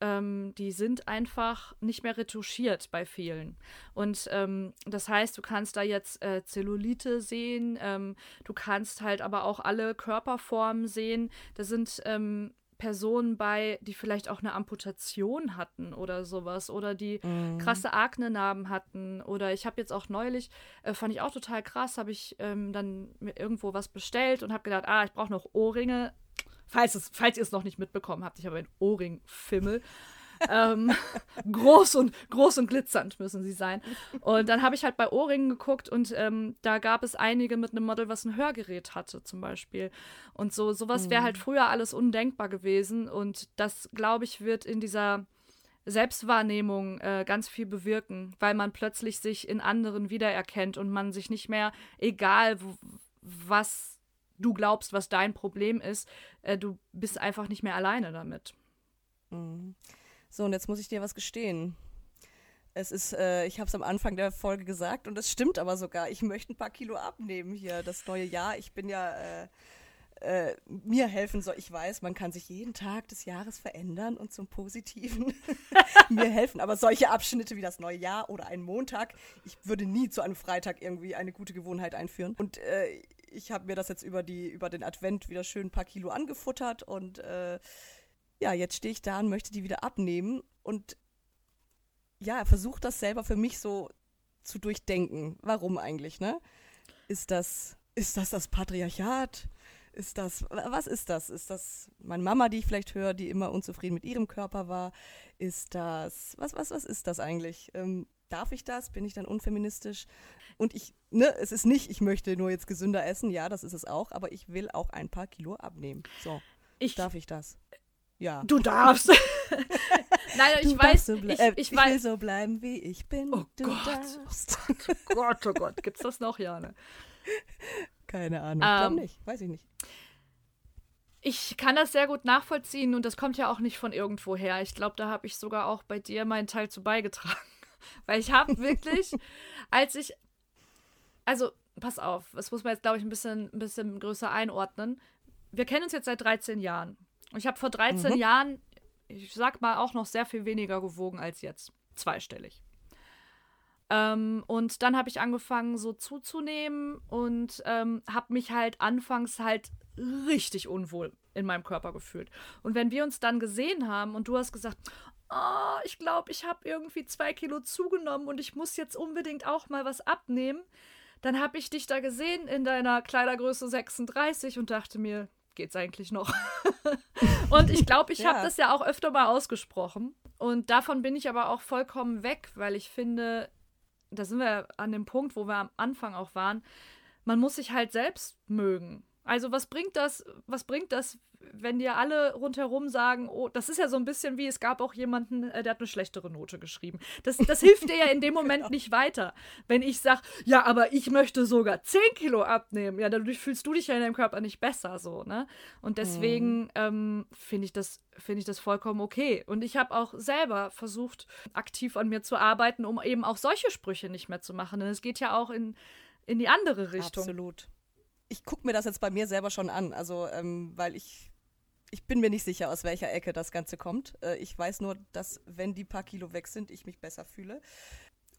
ähm, die sind einfach nicht mehr retuschiert bei vielen. Und ähm, das heißt, du kannst da jetzt äh, Zellulite sehen, ähm, du kannst halt aber auch alle Körperformen sehen. Da sind ähm, Personen bei, die vielleicht auch eine Amputation hatten oder sowas oder die mhm. krasse Akne-Narben hatten. Oder ich habe jetzt auch neulich, äh, fand ich auch total krass, habe ich ähm, dann mir irgendwo was bestellt und habe gedacht, ah, ich brauche noch Ohrringe. Falls, es, falls ihr es noch nicht mitbekommen habt, ich habe einen Ohrring-Fimmel. Ähm, *laughs* groß und groß und glitzernd müssen sie sein. Und dann habe ich halt bei Ohrringen geguckt und ähm, da gab es einige mit einem Model, was ein Hörgerät hatte, zum Beispiel. Und so sowas wäre halt mhm. früher alles undenkbar gewesen. Und das, glaube ich, wird in dieser Selbstwahrnehmung äh, ganz viel bewirken, weil man plötzlich sich in anderen wiedererkennt und man sich nicht mehr, egal was du glaubst, was dein Problem ist, äh, du bist einfach nicht mehr alleine damit. Mhm. So, und jetzt muss ich dir was gestehen. Es ist, äh, ich habe es am Anfang der Folge gesagt und es stimmt aber sogar. Ich möchte ein paar Kilo abnehmen hier, das neue Jahr. Ich bin ja, äh, äh, mir helfen soll. Ich weiß, man kann sich jeden Tag des Jahres verändern und zum Positiven *laughs* mir helfen. Aber solche Abschnitte wie das neue Jahr oder ein Montag, ich würde nie zu einem Freitag irgendwie eine gute Gewohnheit einführen. Und äh, ich habe mir das jetzt über, die, über den Advent wieder schön ein paar Kilo angefuttert und äh, ja, jetzt stehe ich da und möchte die wieder abnehmen und ja, versuche das selber für mich so zu durchdenken. Warum eigentlich, ne? Ist das, ist das das Patriarchat? Ist das, was ist das? Ist das meine Mama, die ich vielleicht höre, die immer unzufrieden mit ihrem Körper war? Ist das, was, was, was ist das eigentlich? Ähm, darf ich das? Bin ich dann unfeministisch? Und ich, ne, es ist nicht, ich möchte nur jetzt gesünder essen, ja, das ist es auch, aber ich will auch ein paar Kilo abnehmen. So, ich, darf ich das? Ja. Du darfst. *laughs* Nein, ich weiß, so ich, äh, ich, ich will so bleiben, wie ich bin. Oh du Gott. Darfst. *laughs* Oh Gott, oh Gott, gibt's das noch, Jane? Keine Ahnung, ähm, glaube nicht, weiß ich nicht. Ich kann das sehr gut nachvollziehen und das kommt ja auch nicht von irgendwo her. Ich glaube, da habe ich sogar auch bei dir meinen Teil zu beigetragen. *laughs* Weil ich habe wirklich, als ich, also pass auf, das muss man jetzt, glaube ich, ein bisschen, ein bisschen größer einordnen. Wir kennen uns jetzt seit 13 Jahren. Ich habe vor 13 mhm. Jahren, ich sag mal, auch noch sehr viel weniger gewogen als jetzt. Zweistellig. Ähm, und dann habe ich angefangen, so zuzunehmen und ähm, habe mich halt anfangs halt richtig unwohl in meinem Körper gefühlt. Und wenn wir uns dann gesehen haben und du hast gesagt, oh, ich glaube, ich habe irgendwie zwei Kilo zugenommen und ich muss jetzt unbedingt auch mal was abnehmen, dann habe ich dich da gesehen in deiner Kleidergröße 36 und dachte mir, geht's eigentlich noch? *laughs* und ich glaube, ich ja. habe das ja auch öfter mal ausgesprochen. Und davon bin ich aber auch vollkommen weg, weil ich finde, da sind wir an dem Punkt, wo wir am Anfang auch waren, man muss sich halt selbst mögen. Also was bringt das, was bringt das, wenn dir alle rundherum sagen, oh, das ist ja so ein bisschen wie, es gab auch jemanden, äh, der hat eine schlechtere Note geschrieben. Das, das hilft dir ja in dem *laughs* Moment genau. nicht weiter. Wenn ich sage, ja, aber ich möchte sogar 10 Kilo abnehmen, ja, dadurch fühlst du dich ja in deinem Körper nicht besser so, ne? Und deswegen mhm. ähm, finde ich, das, find ich das vollkommen okay. Und ich habe auch selber versucht, aktiv an mir zu arbeiten, um eben auch solche Sprüche nicht mehr zu machen. Denn es geht ja auch in, in die andere Richtung. Absolut ich gucke mir das jetzt bei mir selber schon an, also ähm, weil ich ich bin mir nicht sicher, aus welcher Ecke das Ganze kommt. Äh, ich weiß nur, dass wenn die paar Kilo weg sind, ich mich besser fühle.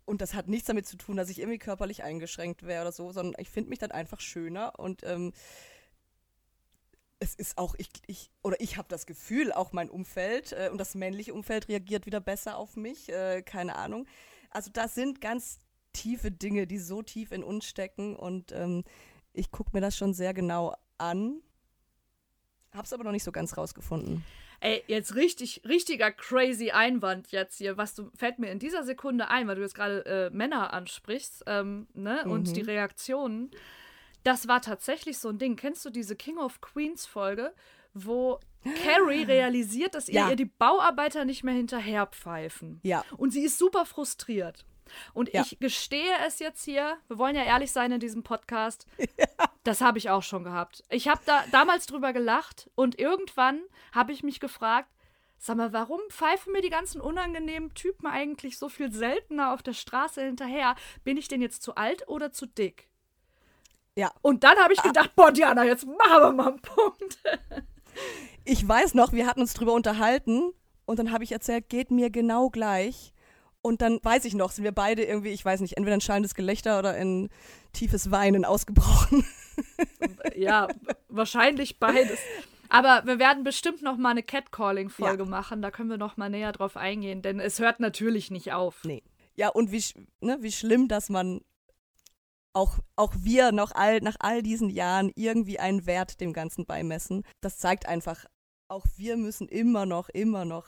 Und das hat nichts damit zu tun, dass ich irgendwie körperlich eingeschränkt wäre oder so, sondern ich finde mich dann einfach schöner und ähm, es ist auch, ich, ich oder ich habe das Gefühl, auch mein Umfeld äh, und das männliche Umfeld reagiert wieder besser auf mich, äh, keine Ahnung. Also das sind ganz tiefe Dinge, die so tief in uns stecken und ähm, ich gucke mir das schon sehr genau an, hab's aber noch nicht so ganz rausgefunden. Ey, jetzt richtig, richtiger crazy Einwand jetzt hier. Was du, fällt mir in dieser Sekunde ein, weil du jetzt gerade äh, Männer ansprichst, ähm, ne? Mhm. Und die Reaktionen. Das war tatsächlich so ein Ding. Kennst du diese King of Queens Folge, wo Carrie *gasps* realisiert, dass ja. ihr, die Bauarbeiter nicht mehr hinterherpfeifen? Ja. Und sie ist super frustriert. Und ja. ich gestehe es jetzt hier, wir wollen ja ehrlich sein in diesem Podcast, *laughs* ja. das habe ich auch schon gehabt. Ich habe da damals drüber gelacht und irgendwann habe ich mich gefragt, sag mal, warum pfeifen mir die ganzen unangenehmen Typen eigentlich so viel seltener auf der Straße hinterher? Bin ich denn jetzt zu alt oder zu dick? Ja. Und dann habe ich gedacht, boah, Diana, jetzt machen wir mal einen Punkt. ich weiß noch, wir hatten uns drüber unterhalten und dann habe ich erzählt, geht mir genau gleich. Und dann weiß ich noch, sind wir beide irgendwie, ich weiß nicht, entweder ein schallendes Gelächter oder ein tiefes Weinen ausgebrochen. *laughs* ja, wahrscheinlich beides. Aber wir werden bestimmt noch mal eine Catcalling-Folge ja. machen. Da können wir noch mal näher drauf eingehen, denn es hört natürlich nicht auf. Nee. Ja, und wie, ne, wie schlimm, dass man auch, auch wir noch all, nach all diesen Jahren irgendwie einen Wert dem Ganzen beimessen. Das zeigt einfach, auch wir müssen immer noch, immer noch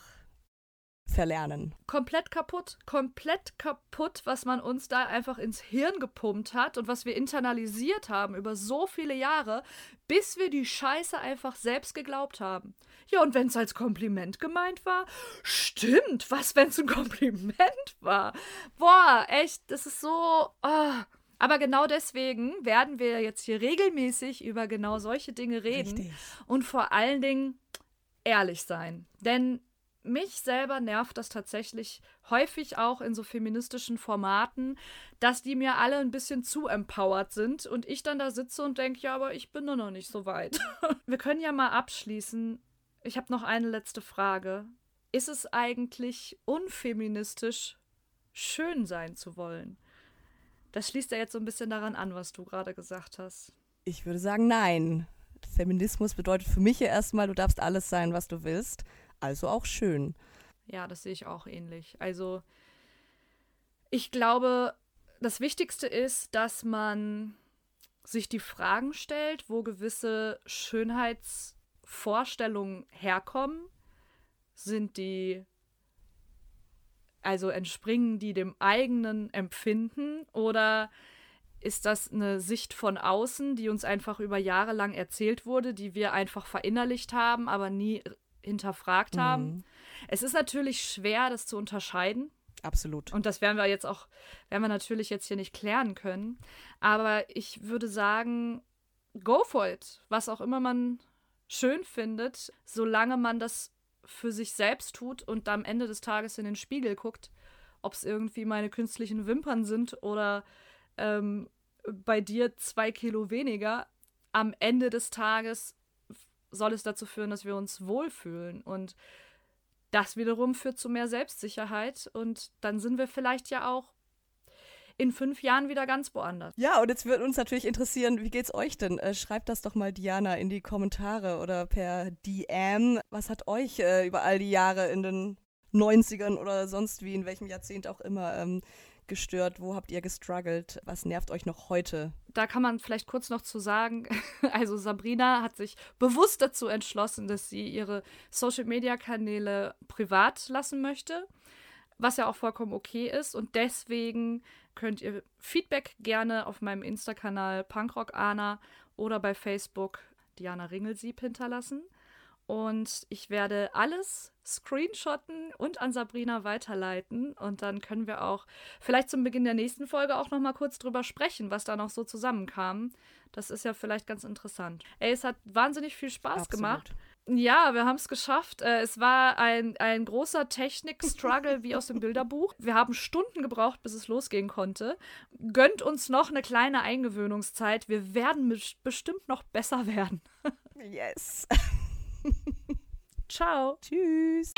verlernen. Komplett kaputt, komplett kaputt, was man uns da einfach ins Hirn gepumpt hat und was wir internalisiert haben über so viele Jahre, bis wir die Scheiße einfach selbst geglaubt haben. Ja, und wenn es als Kompliment gemeint war, stimmt, was, wenn es ein *laughs* Kompliment war? Boah, echt, das ist so. Oh. Aber genau deswegen werden wir jetzt hier regelmäßig über genau solche Dinge reden Richtig. und vor allen Dingen ehrlich sein. Denn mich selber nervt das tatsächlich häufig auch in so feministischen Formaten, dass die mir alle ein bisschen zu empowered sind und ich dann da sitze und denke, ja, aber ich bin nur noch nicht so weit. *laughs* Wir können ja mal abschließen. Ich habe noch eine letzte Frage. Ist es eigentlich unfeministisch, schön sein zu wollen? Das schließt ja jetzt so ein bisschen daran an, was du gerade gesagt hast. Ich würde sagen, nein. Feminismus bedeutet für mich ja erstmal, du darfst alles sein, was du willst also auch schön. Ja, das sehe ich auch ähnlich. Also ich glaube, das Wichtigste ist, dass man sich die Fragen stellt, wo gewisse Schönheitsvorstellungen herkommen. Sind die, also entspringen die dem eigenen Empfinden oder ist das eine Sicht von außen, die uns einfach über Jahre lang erzählt wurde, die wir einfach verinnerlicht haben, aber nie hinterfragt haben. Mhm. Es ist natürlich schwer, das zu unterscheiden. Absolut. Und das werden wir jetzt auch, werden wir natürlich jetzt hier nicht klären können. Aber ich würde sagen, go for it. Was auch immer man schön findet, solange man das für sich selbst tut und am Ende des Tages in den Spiegel guckt, ob es irgendwie meine künstlichen Wimpern sind oder ähm, bei dir zwei Kilo weniger. Am Ende des Tages soll es dazu führen, dass wir uns wohlfühlen. Und das wiederum führt zu mehr Selbstsicherheit. Und dann sind wir vielleicht ja auch in fünf Jahren wieder ganz woanders. Ja, und jetzt würde uns natürlich interessieren, wie geht's euch denn? Äh, schreibt das doch mal Diana in die Kommentare oder per DM. Was hat euch äh, über all die Jahre in den 90ern oder sonst wie, in welchem Jahrzehnt auch immer, ähm, gestört? Wo habt ihr gestruggelt? Was nervt euch noch heute? Da kann man vielleicht kurz noch zu sagen, *laughs* also Sabrina hat sich bewusst dazu entschlossen, dass sie ihre Social-Media-Kanäle privat lassen möchte, was ja auch vollkommen okay ist. Und deswegen könnt ihr Feedback gerne auf meinem Insta-Kanal Punkrockana oder bei Facebook Diana Ringelsieb hinterlassen. Und ich werde alles screenshotten und an Sabrina weiterleiten. Und dann können wir auch vielleicht zum Beginn der nächsten Folge auch noch mal kurz drüber sprechen, was da noch so zusammenkam. Das ist ja vielleicht ganz interessant. Ey, es hat wahnsinnig viel Spaß Absolut. gemacht. Ja, wir haben es geschafft. Äh, es war ein, ein großer Technik-Struggle wie aus dem Bilderbuch. Wir haben Stunden gebraucht, bis es losgehen konnte. Gönnt uns noch eine kleine Eingewöhnungszeit. Wir werden bestimmt noch besser werden. yes. *laughs* *laughs* Ciao. Tschüss.